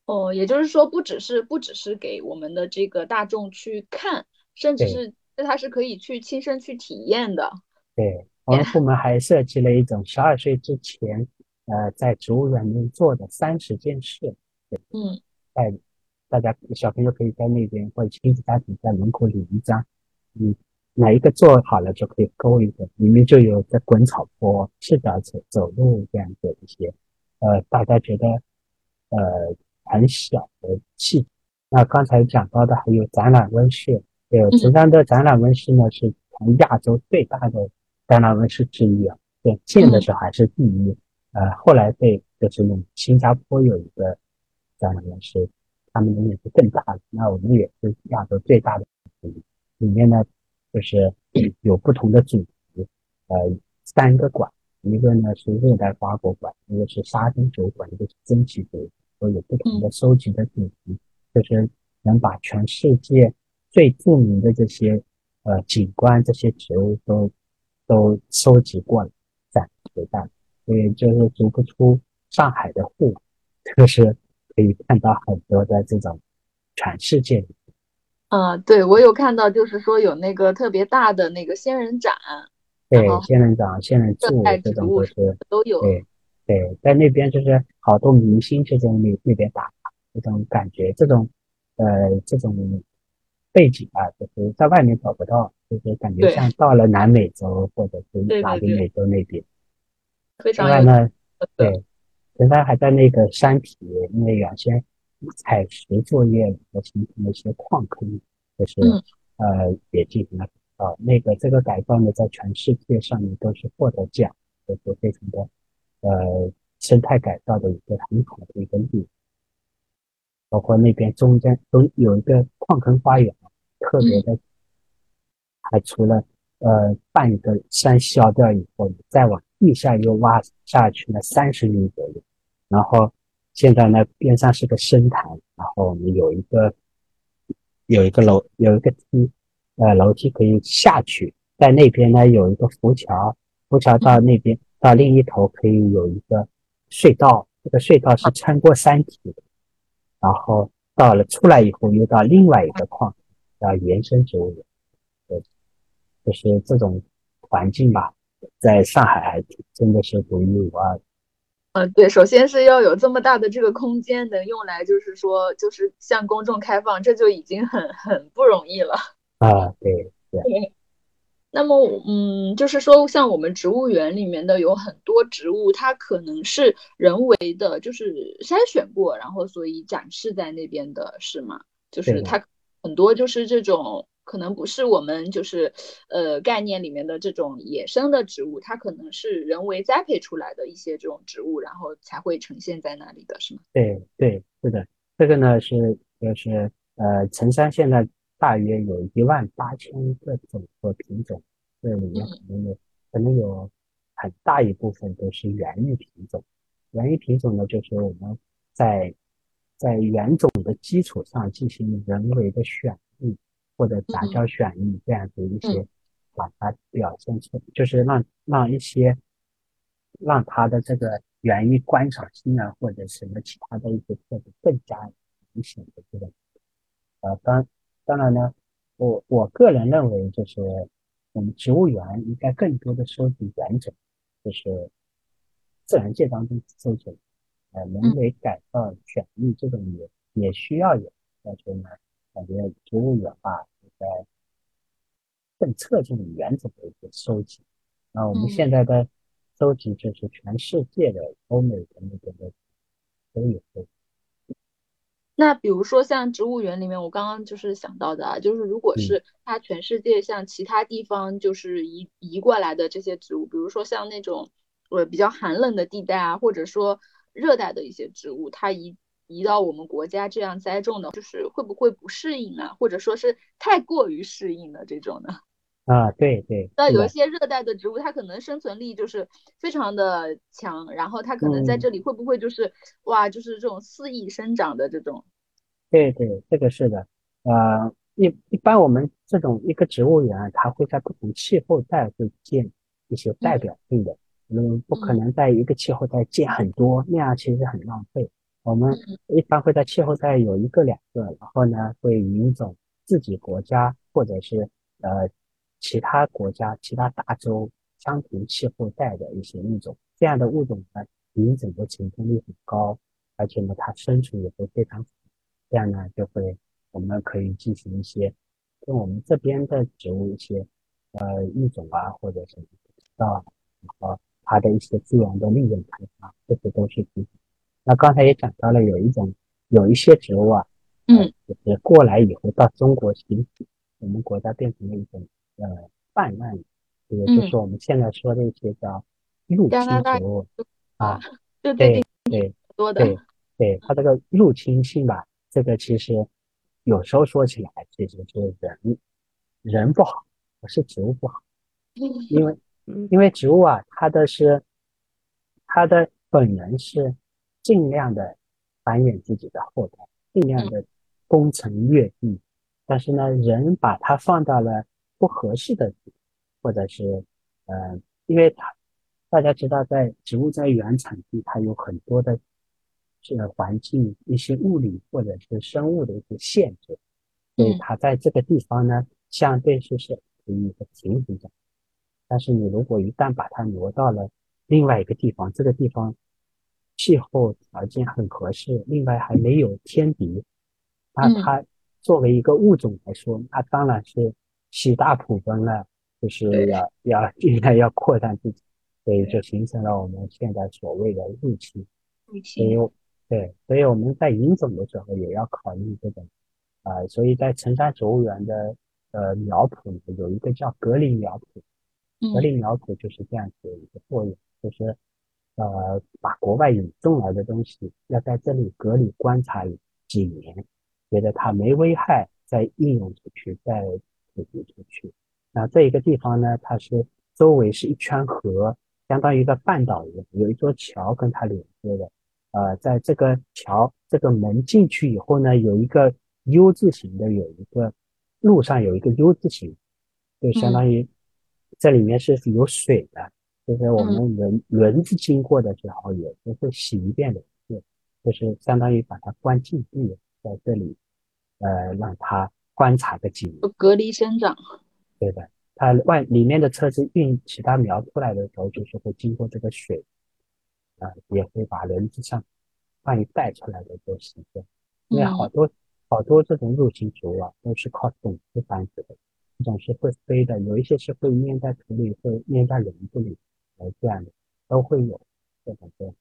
哦，也就是说，不只是不只是给我们的这个大众去看，甚至是它是可以去亲身去体验的。对，我们部门还设计了一种十二岁之前，呃，在植物园里做的三十件事。嗯，在大家小朋友可以在那边或者亲子家庭在门口领一张，嗯，哪一个做好了就可以勾一个，里面就有在滚草坡、赤脚走走路这样的一些，呃，大家觉得呃很小的器。那刚才讲到的还有展览温室，有城山的展览温室呢，是从亚洲最大的展览温室之一啊，对，建的时候还是第一，呃，后来被就是用新加坡有一个展览温室。他们的面积更大了，那我们也是亚洲最大的。里面呢，就是 有不同的主题，呃，三个馆，一个呢是热带花果馆，一个是沙丁酒馆，一个是蒸汽酒馆，都有不同的收集的主题，就是能把全世界最著名的这些呃景观、这些植物都都收集过来，展示在，所以就是足不出上海的户，就是。可以看到很多的这种全世界。嗯，对我有看到，就是说有那个特别大的那个仙人掌。对，仙人掌、仙人柱这种都是都有。对对，在那边就是好多明星就在那那边打卡，这种感觉，这种呃这种背景啊，就是在外面找不到，就是感觉像到了南美洲或者是拉丁美洲那边。非常。另外呢，对。现在还在那个山体，因为原先采石作业和形成的一些矿坑，就是呃也进行了改造。那个这个改造呢，在全世界上面都是获得奖，就是非常的呃生态改造的一个很好的一个例。包括那边中间都有一个矿坑花园，特别的，还除了呃半一个山削掉以后，再往。地下又挖下去了三十米左右，然后现在呢边上是个深潭，然后我们有一个有一个楼有一个梯，呃楼梯可以下去，在那边呢有一个浮桥，浮桥到那边到另一头可以有一个隧道，这个隧道是穿过山体的，然后到了出来以后又到另外一个矿，叫延伸植物园，对，就是这种环境吧。在上海还真的是独一无二。嗯，对，首先是要有这么大的这个空间能用来，就是说，就是向公众开放，这就已经很很不容易了。啊，对对。那么，嗯，就是说，像我们植物园里面的有很多植物，它可能是人为的，就是筛选过，然后所以展示在那边的是吗？就是它很多就是这种。可能不是我们就是呃概念里面的这种野生的植物，它可能是人为栽培出来的一些这种植物，然后才会呈现在那里的是吗？对对是的，这个呢是就是呃陈山现在大约有一万八千个种和品种，这里面可能有可能有很大一部分都是原育品种，原育品种呢就是我们在在原种的基础上进行人为的选育。或者杂交选育这样子一些，把它表现出，就是让让一些，让它的这个园艺观赏性啊，或者什么其他的一些特质更加明显的这种。呃，当当然呢，我我个人认为，就是我们植物园应该更多的收集原种，就是自然界当中收集，呃，人为改造选育这种也也需要有，但是呢，感觉植物园吧。应该更侧重于原种的一个收集，那我们现在的收集就是全世界的欧美的那个的都有。那比如说像植物园里面，我刚刚就是想到的啊，就是如果是它全世界像其他地方就是移移过来的这些植物，比如说像那种呃比较寒冷的地带啊，或者说热带的一些植物，它移。移到我们国家这样栽种的，就是会不会不适应啊，或者说是太过于适应了这种呢？啊，对对。那有一些热带的植物，它可能生存力就是非常的强，然后它可能在这里会不会就是哇，就是这种肆意生长的这种？对对，这个是的。呃，一一般我们这种一个植物园，它会在不同气候带会建一些代表性的，嗯，不可能在一个气候带建很多，那样其实很浪费。我们一般会在气候带有一个两个，然后呢会引种自己国家或者是呃其他国家、其他大洲相同气候带的一些物种。这样的物种呢，引种的成功率很高，而且呢，它生存也会非常好。这样呢，就会我们可以进行一些跟我们这边的植物一些呃育种啊，或者是到然后它的一些资源的利用开发，这些都是可那刚才也讲到了，有一种有一些植物啊，嗯，就是过来以后到中国行我们国家变成了一种呃泛滥，也就是我们现在说的一些叫入侵植物啊，对对对多的，对对，它这个入侵性吧，这个其实有时候说起来其实是人人不好，不是植物不好，因为因为植物啊，它的是它的本能是。尽量的繁衍自己的后代，尽量的攻城略地，但是呢，人把它放到了不合适的，或者是，呃，因为它大家知道，在植物在原产地，它有很多的这个环境一些物理或者是生物的一些限制，所以它在这个地方呢，相对是是处于一个平衡的。但是你如果一旦把它挪到了另外一个地方，这个地方。气候条件很合适，另外还没有天敌，那它作为一个物种来说，那当然是喜大普奔呢，就是要要 应该要扩散自己，所以就形成了我们现在所谓的入侵。入侵。所以对，所以我们在引种的时候也要考虑这种啊，所以在成山植物园的呃苗圃里有一个叫隔离苗圃，隔离苗圃就是这样子的一个作用，就是。呃，把国外引种来的东西要在这里隔离观察几年，觉得它没危害，再应用出去，再普及出去。那这一个地方呢，它是周围是一圈河，相当于一个半岛一样，有一座桥跟它连接的。呃，在这个桥这个门进去以后呢，有一个 U 字形的，有一个路上有一个 U 字形，就相当于这里面是有水的。就是我们轮轮子经过的时候，也是会洗一遍轮子，就是相当于把它关禁闭在这里，呃，让它观察个几年，隔离生长。对的，它外里面的车子运其他苗出来的时候，就是会经过这个水，啊，也会把轮子上万一带出来的都是这样。因为好多好多这种入侵植物啊，都是靠种子繁殖的，一种是会飞的，有一些是会粘在土里，会粘在轮子里。这样的都会有这种这样。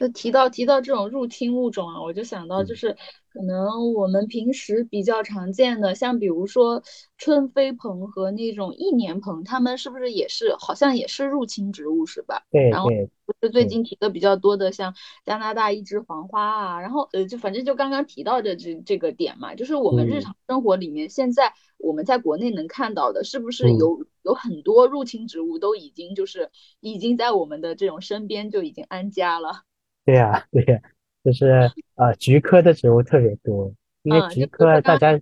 就提到提到这种入侵物种啊，我就想到就是可能我们平时比较常见的，像比如说春飞蓬和那种一年蓬，它们是不是也是好像也是入侵植物是吧？对。然后不是最近提的比较多的，像加拿大一枝黄花啊，然后呃就反正就刚刚提到的这这个点嘛，就是我们日常生活里面现在我们在国内能看到的，是不是有有很多入侵植物都已经就是已经在我们的这种身边就已经安家了？对呀，对呀，就是呃，菊科的植物特别多，因为菊科大家，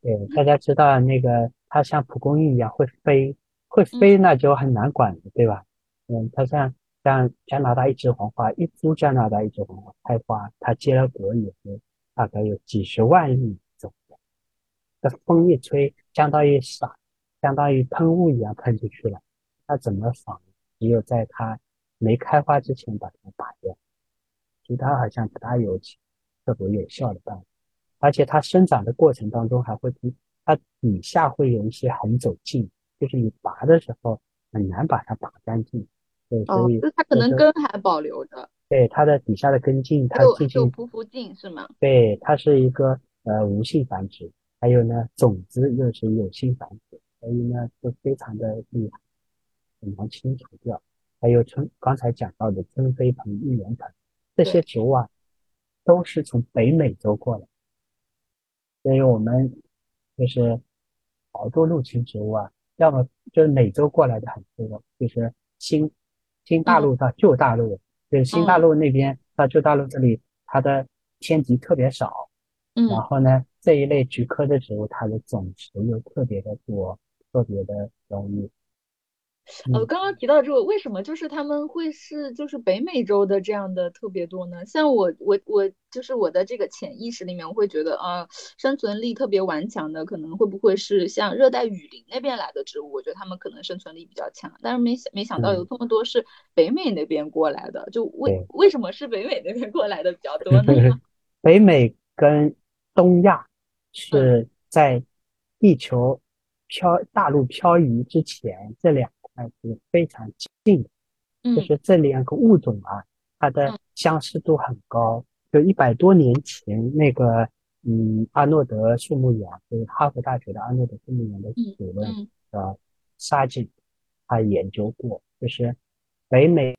对大家知道那个它像蒲公英一样会飞，会飞那就很难管了，对吧？嗯，它像像加拿大一枝黄花，一株加拿大一枝黄花开花，它结了果以后，大概有几十万粒种子，这风一吹，相当于撒，相当于喷雾一样喷出去了，它怎么防？只有在它没开花之前把它拔掉。其他好像不大有特别有效的办法，而且它生长的过程当中还会，它底下会有一些横走茎，就是你拔的时候很难把它拔干净。对，所以它可能根还保留着。对，它的底下的根茎，它进行匍匐茎是吗？对，它是一个呃无性繁殖，还有呢种子又是有性繁殖，所以呢就非常的厉害，很难清除掉。还有春刚才讲到的春飞蓬、一年蓬。这些植物啊，都是从北美洲过来，所以我们就是好多入侵植物啊，要么就是美洲过来的很多，就是新新大陆到旧大陆，就是新大陆那边到旧大陆这里，它的天敌特别少，嗯，然后呢，这一类菊科的植物，它的种子又特别的多，特别的容易呃，刚刚提到这个，为什么就是他们会是就是北美洲的这样的特别多呢？像我我我就是我的这个潜意识里面，我会觉得啊，生存力特别顽强的，可能会不会是像热带雨林那边来的植物？我觉得他们可能生存力比较强，但是没想没想到有这么多是北美那边过来的，就为为什么是北美那边过来的比较多呢？北美跟东亚是在地球漂大陆漂移之前这两。还是非常近的，就是这两个物种啊，它的相似度很高。就一百多年前，那个嗯，阿诺德树木园，就是哈佛大学的阿诺德树木园的主任呃沙井，他研究过，就是北美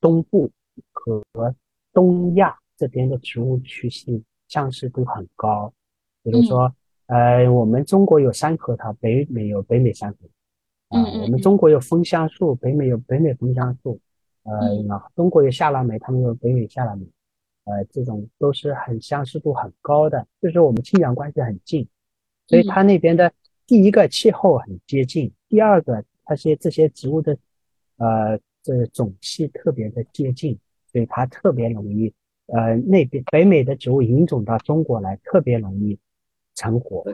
东部和东亚这边的植物区系相似度很高。比如说，呃，我们中国有山核桃，北美有北美山核桃。啊，我们中国有枫香树，北美有北美枫香树，呃，然后中国有夏腊梅，他们有北美夏腊梅，呃，这种都是很相似度很高的，就是我们亲缘关系很近，所以它那边的第一个气候很接近，第二个它些这些植物的，呃，这种系特别的接近，所以它特别容易，呃，那边北美的植物引种到中国来特别容易成活。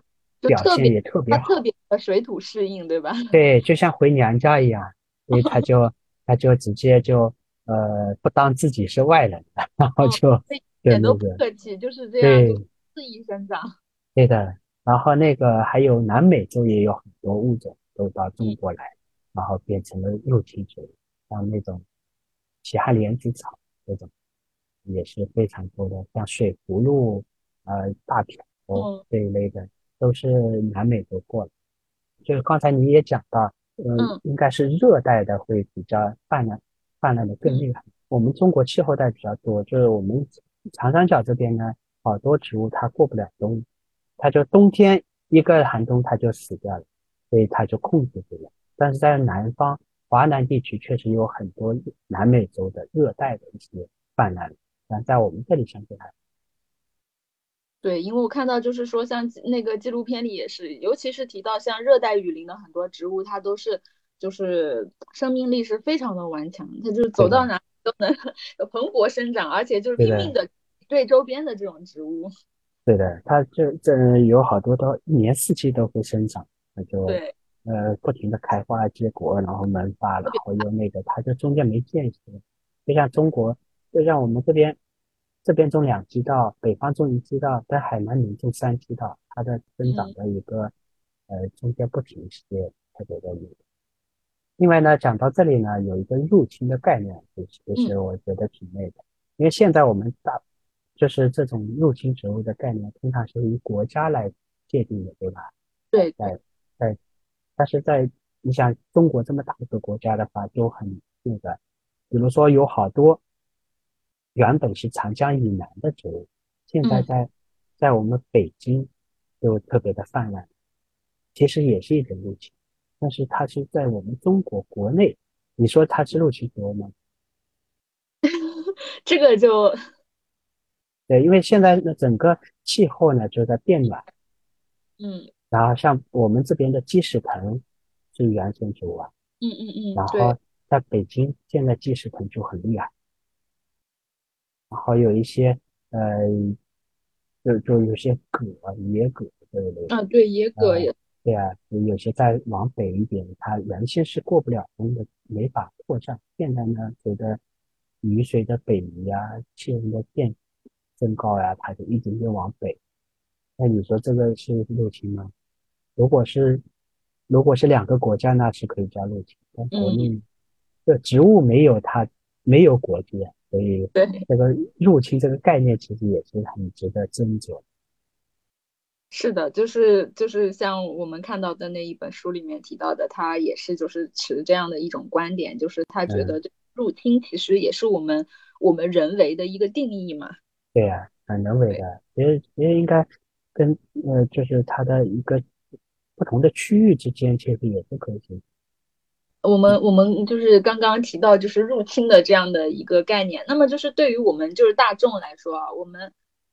表现也特别好，特别的水土适应，对吧？对，就像回娘家一样，所以他就 他就直接就呃不当自己是外人了，然后就一点都不客气，就是这样肆意生长。对的，然后那个还有南美洲也有很多物种都到中国来，然后变成了入侵植物，像那种奇哈莲子草这种也是非常多的，像水葫芦、呃大瓢这一类的。都是南美洲过来，就是刚才你也讲到，嗯，应该是热带的会比较泛滥，泛滥的更厉害。我们中国气候带比较多，就是我们长三角这边呢，好多植物它过不了冬，它就冬天一个寒冬它就死掉了，所以它就控制不了。但是在南方华南地区确实有很多南美洲的热带的一些泛滥，但在我们这里相对还。对，因为我看到就是说，像那个纪录片里也是，尤其是提到像热带雨林的很多植物，它都是就是生命力是非常的顽强，它就是走到哪都能 蓬勃生长，而且就是拼命的对周边的这种植物。对的，它这这有好多都一年四季都会生长，那就对呃不停的开花结果，然后萌发，然后又那个，它就中间没间隙，就像中国，就像我们这边。这边种两季稻，北方种一季稻，在海南里种三季稻，它的增长的一个呃中间不停歇，特别的有。另外呢，讲到这里呢，有一个入侵的概念，就是就是我觉得挺那的，因为现在我们大就是这种入侵植物的概念，通常是以国家来界定的，对吧？对，在在，但是在你想中国这么大一个国家的话，就很那个，比如说有好多。原本是长江以南的植物，现在在在我们北京就特别的泛滥，其实也是一种入侵，但是它是在我们中国国内，你说它是入侵植物吗？这个就 对，因为现在呢整个气候呢就在变暖，嗯，然后像我们这边的鸡屎藤是原生植物啊，嗯嗯嗯，然后在北京现在鸡屎藤就很厉害。然后有一些呃，就就有些葛野葛这一类啊，对野葛也对啊，有些再往北一点，它原先是过不了冬的，没法扩散。现在呢，随着雨水的北移啊，气温的变增高呀，它就一直越往北。那你说这个是入侵吗？如果是如果是两个国家，那是可以叫入侵。但国内这植物没有它没有国界。所以，对这个入侵这个概念，其实也是很值得斟酌。是的，就是就是像我们看到的那一本书里面提到的，他也是就是持这样的一种观点，就是他觉得入侵其实也是我们我们人为的一个定义嘛。对呀，很人为的，其实其实应该跟呃，就是它的一个不同的区域之间，其实也是可以。我们我们就是刚刚提到就是入侵的这样的一个概念，那么就是对于我们就是大众来说啊，我们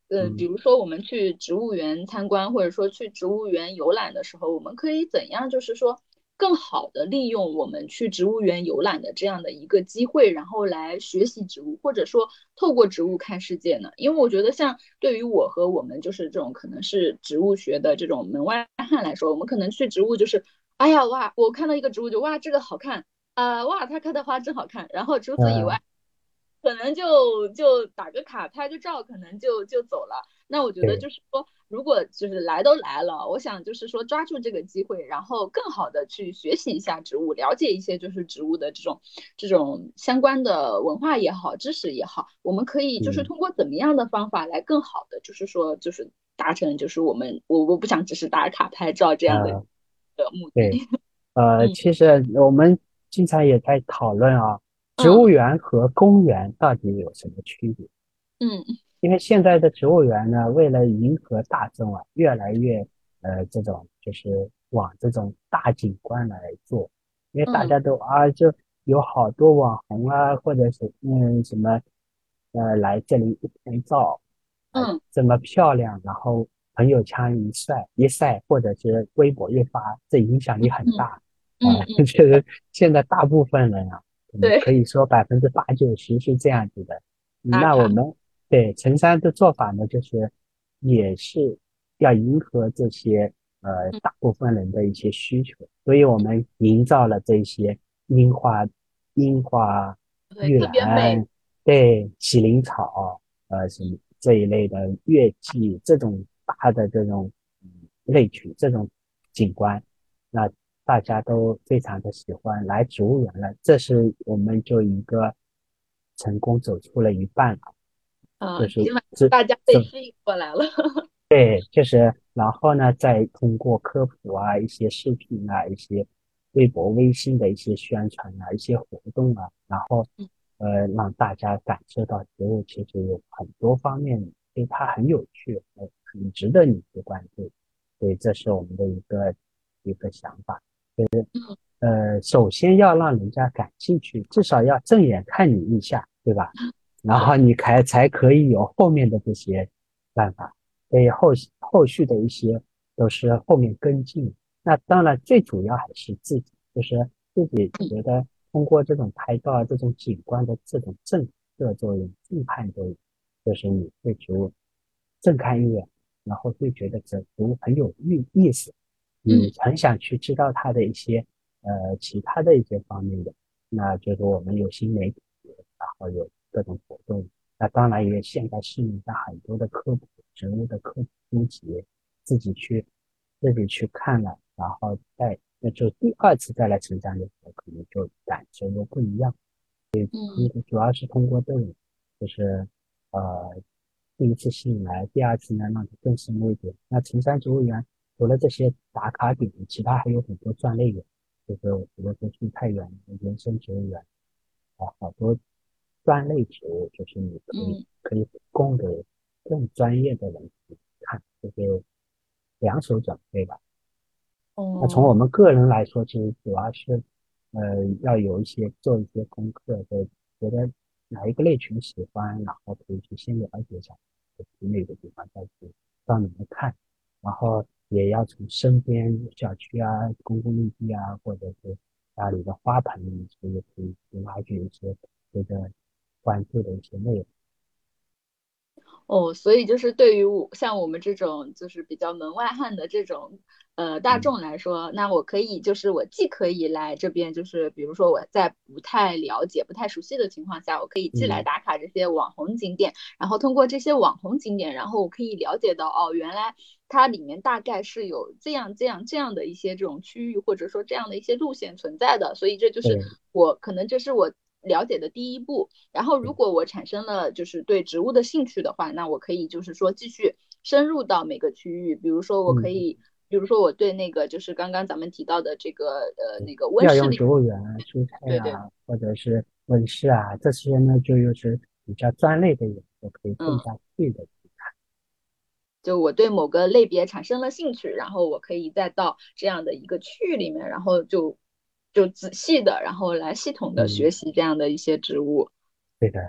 呃比如说我们去植物园参观或者说去植物园游览的时候，我们可以怎样就是说更好的利用我们去植物园游览的这样的一个机会，然后来学习植物，或者说透过植物看世界呢？因为我觉得，像对于我和我们就是这种可能是植物学的这种门外汉来说，我们可能去植物就是，哎呀哇，我看到一个植物就哇这个好看。啊，哇它开的花真好看，然后除此以外。可能就就打个卡拍个照，可能就就走了。那我觉得就是说，如果就是来都来了，我想就是说抓住这个机会，然后更好的去学习一下植物，了解一些就是植物的这种这种相关的文化也好，知识也好，我们可以就是通过怎么样的方法来更好的就是说就是达成就是我们我我不想只是打卡拍照这样的的目的。对，呃，其实我们经常也在讨论啊。植物园和公园到底有什么区别？嗯，因为现在的植物园呢，为了迎合大众啊，越来越呃这种就是往这种大景观来做，因为大家都啊就有好多网红啊，或者是嗯什么呃来这里一拍照，嗯，这么漂亮，然后朋友圈一晒一晒，或者是微博一发，这影响力很大啊。其 实现在大部分人啊。对，可以说百分之八九十是这样子的。那我们对陈山的做法呢，就是也是要迎合这些呃大部分人的一些需求，所以我们营造了这些樱花、樱花、玉兰、对麒麟草呃什么这一类的月季这种大的这种类群这种景观，那。大家都非常的喜欢来植物园了，这是我们就一个成功走出了一半了，啊，就是大家被吸引过来了。对，就是然后呢，再通过科普啊、一些视频啊、一些微博、微信的一些宣传啊、一些活动啊，然后呃，让大家感受到植物其实有很多方面对它很有趣，很值得你去关注。所以这是我们的一个一个想法。就是呃，首先要让人家感兴趣，至少要正眼看你一下，对吧？然后你才才可以有后面的这些办法。所以后后续的一些都是后面跟进。那当然，最主要还是自己，就是自己觉得通过这种拍照、这种景观的这种震慑作用、震撼作用，就是你对植物正看一眼，然后会觉得这植物很有意意思。你很想去知道它的一些呃其他的一些方面的，那就是我们有新媒体，然后有各种活动，那当然也现在市面上很多的科普植物的科普书籍，自己去自己去看了，然后再那就第二次再来成长的时候，可能就感受又不一样。所以主要是通过这种，就是呃第一次吸引来，第二次呢让你更深入一点。那成山植物园。除了这些打卡点，其他还有很多专类园，就是比如说生态园、原生植物园，啊，好多专类植物，就是你可以可以供给更专业的人去看，就是两手准备吧。哦。那从我们个人来说，其实主要是，呃，要有一些做一些功课，的，觉得哪一个类群喜欢，然后可以去先了解一下，去那个地方再去到里面看，然后。也要从身边小区啊、公共绿地啊，或者是家里的花盆里，所以可以挖掘一些这个关注的一些内容。哦，所以就是对于我像我们这种就是比较门外汉的这种呃大众来说，那我可以就是我既可以来这边，就是比如说我在不太了解、不太熟悉的情况下，我可以既来打卡这些网红景点，然后通过这些网红景点，然后我可以了解到哦，原来它里面大概是有这样这样这样的一些这种区域，或者说这样的一些路线存在的，所以这就是我可能这是我。了解的第一步，然后如果我产生了就是对植物的兴趣的话，那我可以就是说继续深入到每个区域，比如说我可以，比如说我对那个就是刚刚咱们提到的这个呃那个温室里植物园、蔬菜啊，或者是温室啊，这些呢就又是比较专类的人，我可以更加细的去看。就我对某个类别产生了兴趣，然后我可以再到这样的一个区域里面，然后就。就仔细的，然后来系统的学习这样的一些植物。对的，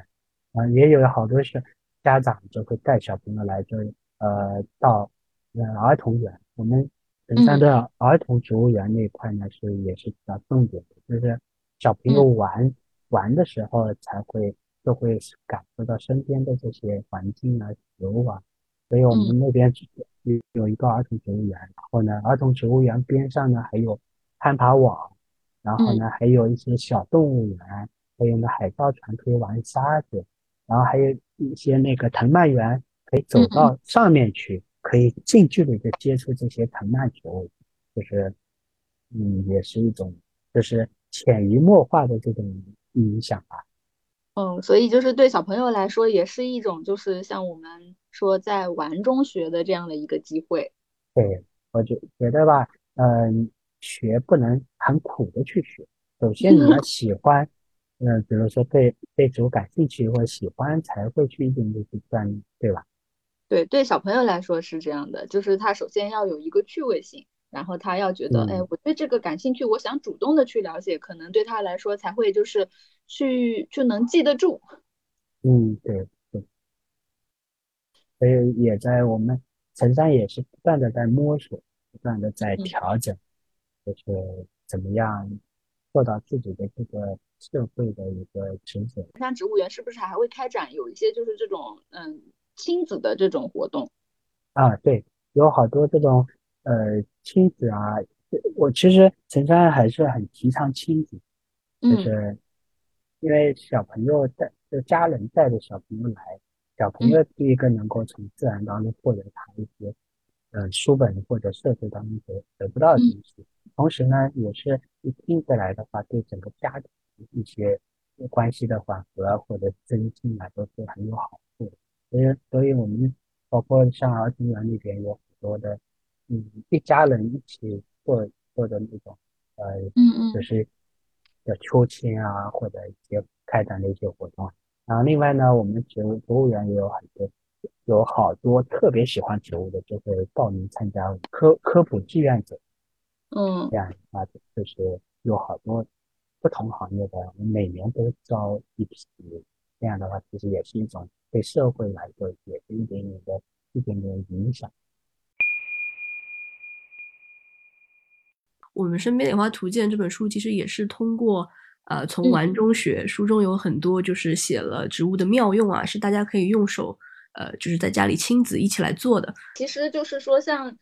啊，也有好多是家长就会带小朋友来，就呃到呃儿童园。我们本山的儿童植物园那一块呢，是也是比较重点的，就是小朋友玩玩的时候才会就会感受到身边的这些环境啊、植物啊，所以我们那边有有一个儿童植物园，然后呢，儿童植物园边上呢还有攀爬网，然后呢还有一些小动物园，还有呢海盗船可以玩沙子，然后还有一些那个藤蔓园可以走到上面去。可以近距离的接触这些藤蔓植物，就是，嗯，也是一种，就是潜移默化的这种影响吧。嗯，所以就是对小朋友来说，也是一种，就是像我们说在玩中学的这样的一个机会。对，我觉觉得吧，嗯，学不能很苦的去学，首先你要喜欢，嗯，比如说对对植物感兴趣或者喜欢，才会去一点点去锻炼，对吧？对对，小朋友来说是这样的，就是他首先要有一个趣味性，然后他要觉得，哎，我对这个感兴趣，我想主动的去了解，可能对他来说才会就是去就能记得住。嗯，对对。所以也在我们陈山也是不断的在摸索，不断的在调整，就是怎么样做到自己的这个社会的一个职责。像植物园是不是还会开展有一些就是这种嗯？亲子的这种活动啊，对，有好多这种呃亲子啊，我其实陈山还是很提倡亲子，就是因为小朋友带就家人带着小朋友来，小朋友第一个能够从自然当中获得他一些嗯书本或者社会当中得得不到的东西，同时呢，也是一听起来的话，对整个家庭一些关系的缓和或者增进啊，都是很有好处的。所以，所以我们包括像儿童园里边有很多的，嗯，一家人一起做做的那种，呃，嗯嗯，就是的秋千啊，或者一些开展的一些活动。然后，另外呢，我们植物植物园也有很多，有好多特别喜欢植物的，就会报名参加科科普志愿者。嗯，这样的话，就是有好多不同行业的，每年都招一批。这样的话，其实也是一种对社会来说也是一点点的、一点点影响。我们身边《的花图鉴》这本书其实也是通过呃从玩中学，书中有很多就是写了植物的妙用啊，是大家可以用手呃就是在家里亲子一起来做的。其实就是说像。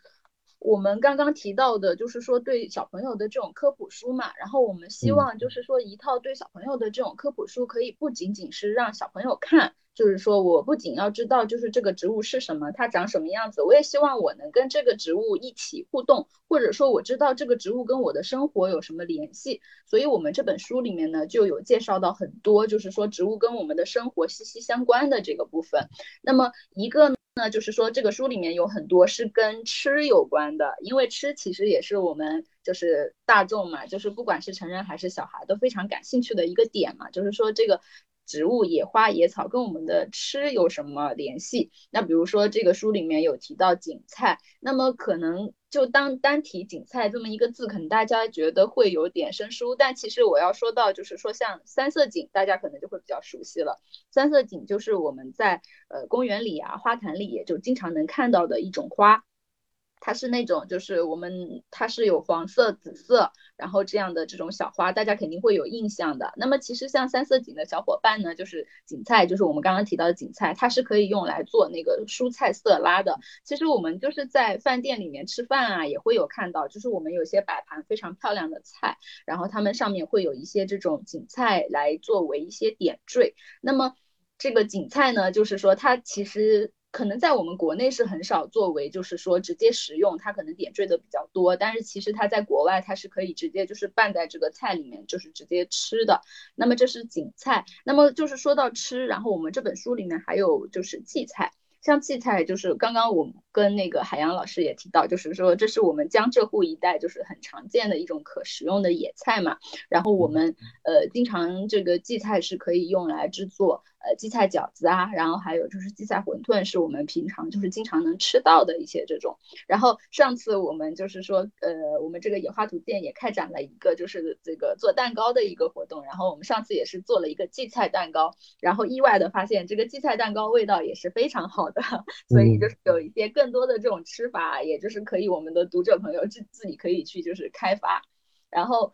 我们刚刚提到的，就是说对小朋友的这种科普书嘛，然后我们希望就是说一套对小朋友的这种科普书，可以不仅仅是让小朋友看。就是说，我不仅要知道，就是这个植物是什么，它长什么样子，我也希望我能跟这个植物一起互动，或者说我知道这个植物跟我的生活有什么联系。所以，我们这本书里面呢，就有介绍到很多，就是说植物跟我们的生活息息相关的这个部分。那么，一个那，就是说这个书里面有很多是跟吃有关的，因为吃其实也是我们就是大众嘛，就是不管是成人还是小孩都非常感兴趣的一个点嘛，就是说这个。植物、野花、野草跟我们的吃有什么联系？那比如说这个书里面有提到锦菜，那么可能就当单提锦菜这么一个字，可能大家觉得会有点生疏。但其实我要说到，就是说像三色堇，大家可能就会比较熟悉了。三色堇就是我们在呃公园里啊、花坛里也就经常能看到的一种花。它是那种，就是我们它是有黄色、紫色，然后这样的这种小花，大家肯定会有印象的。那么其实像三色堇的小伙伴呢，就是堇菜，就是我们刚刚提到的堇菜，它是可以用来做那个蔬菜色拉的。其实我们就是在饭店里面吃饭啊，也会有看到，就是我们有些摆盘非常漂亮的菜，然后它们上面会有一些这种堇菜来作为一些点缀。那么这个堇菜呢，就是说它其实。可能在我们国内是很少作为，就是说直接食用，它可能点缀的比较多。但是其实它在国外，它是可以直接就是拌在这个菜里面，就是直接吃的。那么这是锦菜。那么就是说到吃，然后我们这本书里面还有就是荠菜。像荠菜，就是刚刚我跟那个海洋老师也提到，就是说这是我们江浙沪一带就是很常见的一种可食用的野菜嘛。然后我们呃经常这个荠菜是可以用来制作呃荠菜饺子啊，然后还有就是荠菜馄饨，是我们平常就是经常能吃到的一些这种。然后上次我们就是说，呃，我们这个野花图店也开展了一个就是这个做蛋糕的一个活动，然后我们上次也是做了一个荠菜蛋糕，然后意外的发现这个荠菜蛋糕味道也是非常好的，所以就是有一些更多的这种吃法，也就是可以我们的读者朋友自自己可以去就是开发，然后。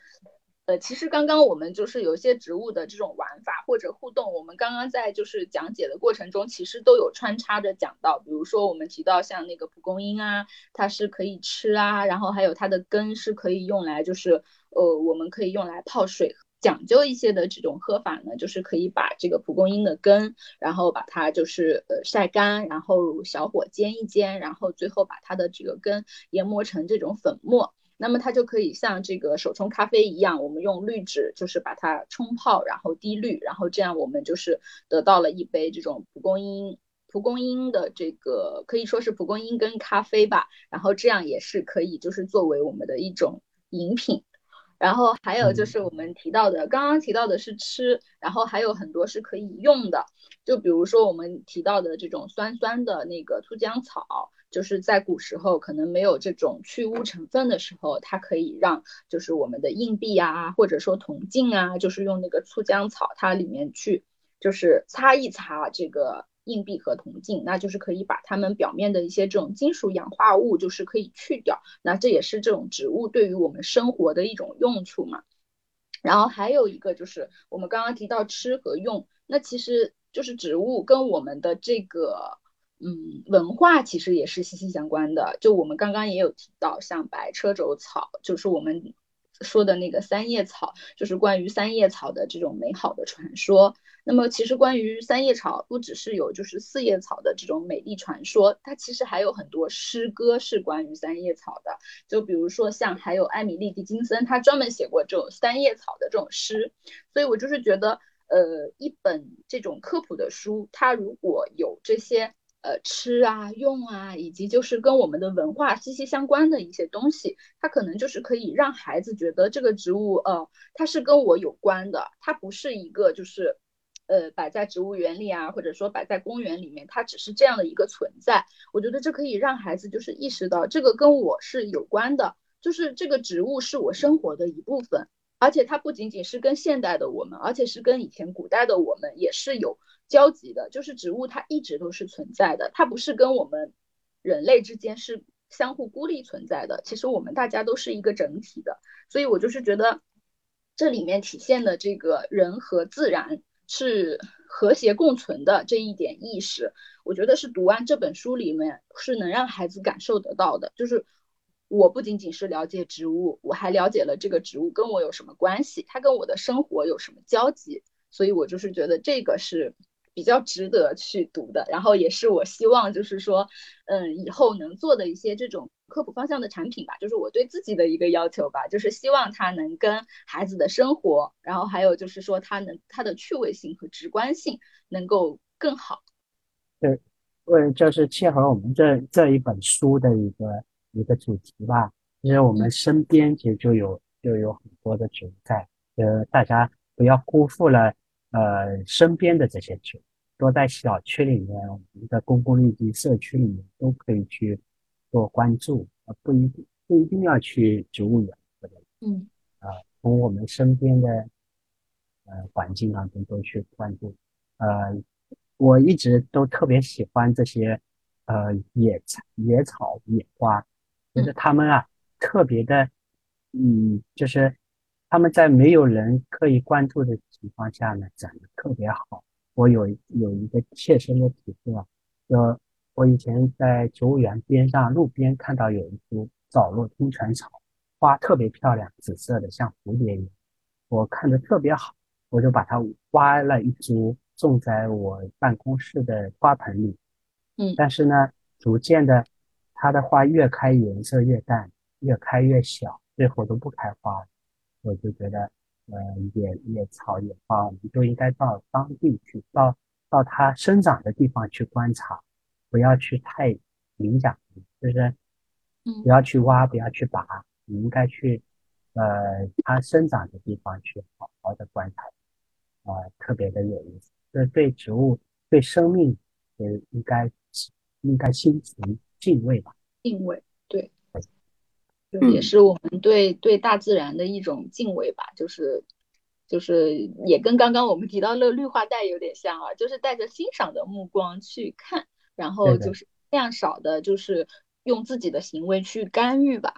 呃，其实刚刚我们就是有一些植物的这种玩法或者互动，我们刚刚在就是讲解的过程中，其实都有穿插着讲到，比如说我们提到像那个蒲公英啊，它是可以吃啊，然后还有它的根是可以用来就是呃，我们可以用来泡水，讲究一些的这种喝法呢，就是可以把这个蒲公英的根，然后把它就是呃晒干，然后小火煎一煎，然后最后把它的这个根研磨成这种粉末。那么它就可以像这个手冲咖啡一样，我们用滤纸就是把它冲泡，然后滴滤，然后这样我们就是得到了一杯这种蒲公英蒲公英的这个可以说是蒲公英跟咖啡吧，然后这样也是可以就是作为我们的一种饮品。然后还有就是我们提到的，刚刚提到的是吃，然后还有很多是可以用的，就比如说我们提到的这种酸酸的那个酢浆草。就是在古时候可能没有这种去污成分的时候，它可以让就是我们的硬币啊，或者说铜镜啊，就是用那个醋浆草，它里面去就是擦一擦这个硬币和铜镜，那就是可以把它们表面的一些这种金属氧化物就是可以去掉，那这也是这种植物对于我们生活的一种用处嘛。然后还有一个就是我们刚刚提到吃和用，那其实就是植物跟我们的这个。嗯，文化其实也是息息相关的。就我们刚刚也有提到，像白车轴草，就是我们说的那个三叶草，就是关于三叶草的这种美好的传说。那么，其实关于三叶草，不只是有就是四叶草的这种美丽传说，它其实还有很多诗歌是关于三叶草的。就比如说像还有艾米丽·狄金森，他专门写过这种三叶草的这种诗。所以我就是觉得，呃，一本这种科普的书，它如果有这些。呃，吃啊，用啊，以及就是跟我们的文化息息相关的一些东西，它可能就是可以让孩子觉得这个植物，呃，它是跟我有关的，它不是一个就是，呃，摆在植物园里啊，或者说摆在公园里面，它只是这样的一个存在。我觉得这可以让孩子就是意识到这个跟我是有关的，就是这个植物是我生活的一部分，而且它不仅仅是跟现代的我们，而且是跟以前古代的我们也是有。交集的，就是植物，它一直都是存在的，它不是跟我们人类之间是相互孤立存在的。其实我们大家都是一个整体的，所以我就是觉得这里面体现的这个人和自然是和谐共存的这一点意识，我觉得是读完这本书里面是能让孩子感受得到的。就是我不仅仅是了解植物，我还了解了这个植物跟我有什么关系，它跟我的生活有什么交集，所以我就是觉得这个是。比较值得去读的，然后也是我希望就是说，嗯，以后能做的一些这种科普方向的产品吧，就是我对自己的一个要求吧，就是希望它能跟孩子的生活，然后还有就是说它能它的趣味性和直观性能够更好。对，为就是切合我们这这一本书的一个一个主题吧，其实我们身边其实就有就有很多的存在，呃，大家不要辜负了。呃，身边的这些植物，多在小区里面，我们的公共绿地社区里面都可以去做关注，呃，不一定不一定要去植物园，或者嗯，啊，从我们身边的呃环境当中都去关注。呃，我一直都特别喜欢这些呃野草、野草、野花，就是它们啊特别的，嗯，就是。他们在没有人刻意关注的情况下呢，长得特别好。我有有一个切身的体会啊，就我以前在植物园边上路边看到有一株早落听泉草，花特别漂亮，紫色的像蝴蝶一样，我看着特别好，我就把它挖了一株种在我办公室的花盆里。嗯，但是呢，逐渐的，它的花越开颜色越淡，越开越小，最后都不开花了。我就觉得，呃，野野草野花，我们都应该到当地去，到到它生长的地方去观察，不要去太影响，就是，不要去挖，不要去拔，你应该去，呃，它生长的地方去好好的观察，啊，特别的有意思。是对植物、对生命，也，应该应该心存敬畏吧。敬畏，对，就也是我们对对大自然的一种敬畏吧。就是就是也跟刚刚我们提到的绿化带有点像啊，就是带着欣赏的目光去看，然后就是量少的，就是用自己的行为去干预吧。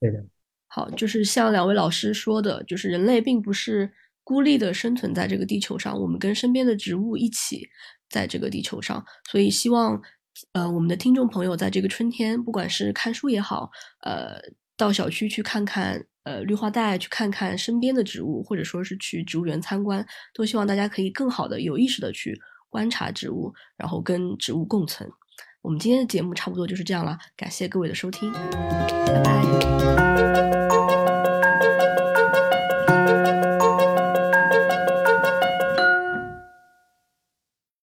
对的。好，就是像两位老师说的，就是人类并不是孤立的生存在这个地球上，我们跟身边的植物一起在这个地球上。所以希望，呃，我们的听众朋友在这个春天，不管是看书也好，呃，到小区去看看，呃，绿化带去看看身边的植物，或者说是去植物园参观，都希望大家可以更好的、有意识的去观察植物，然后跟植物共存。我们今天的节目差不多就是这样了，感谢各位的收听，拜拜。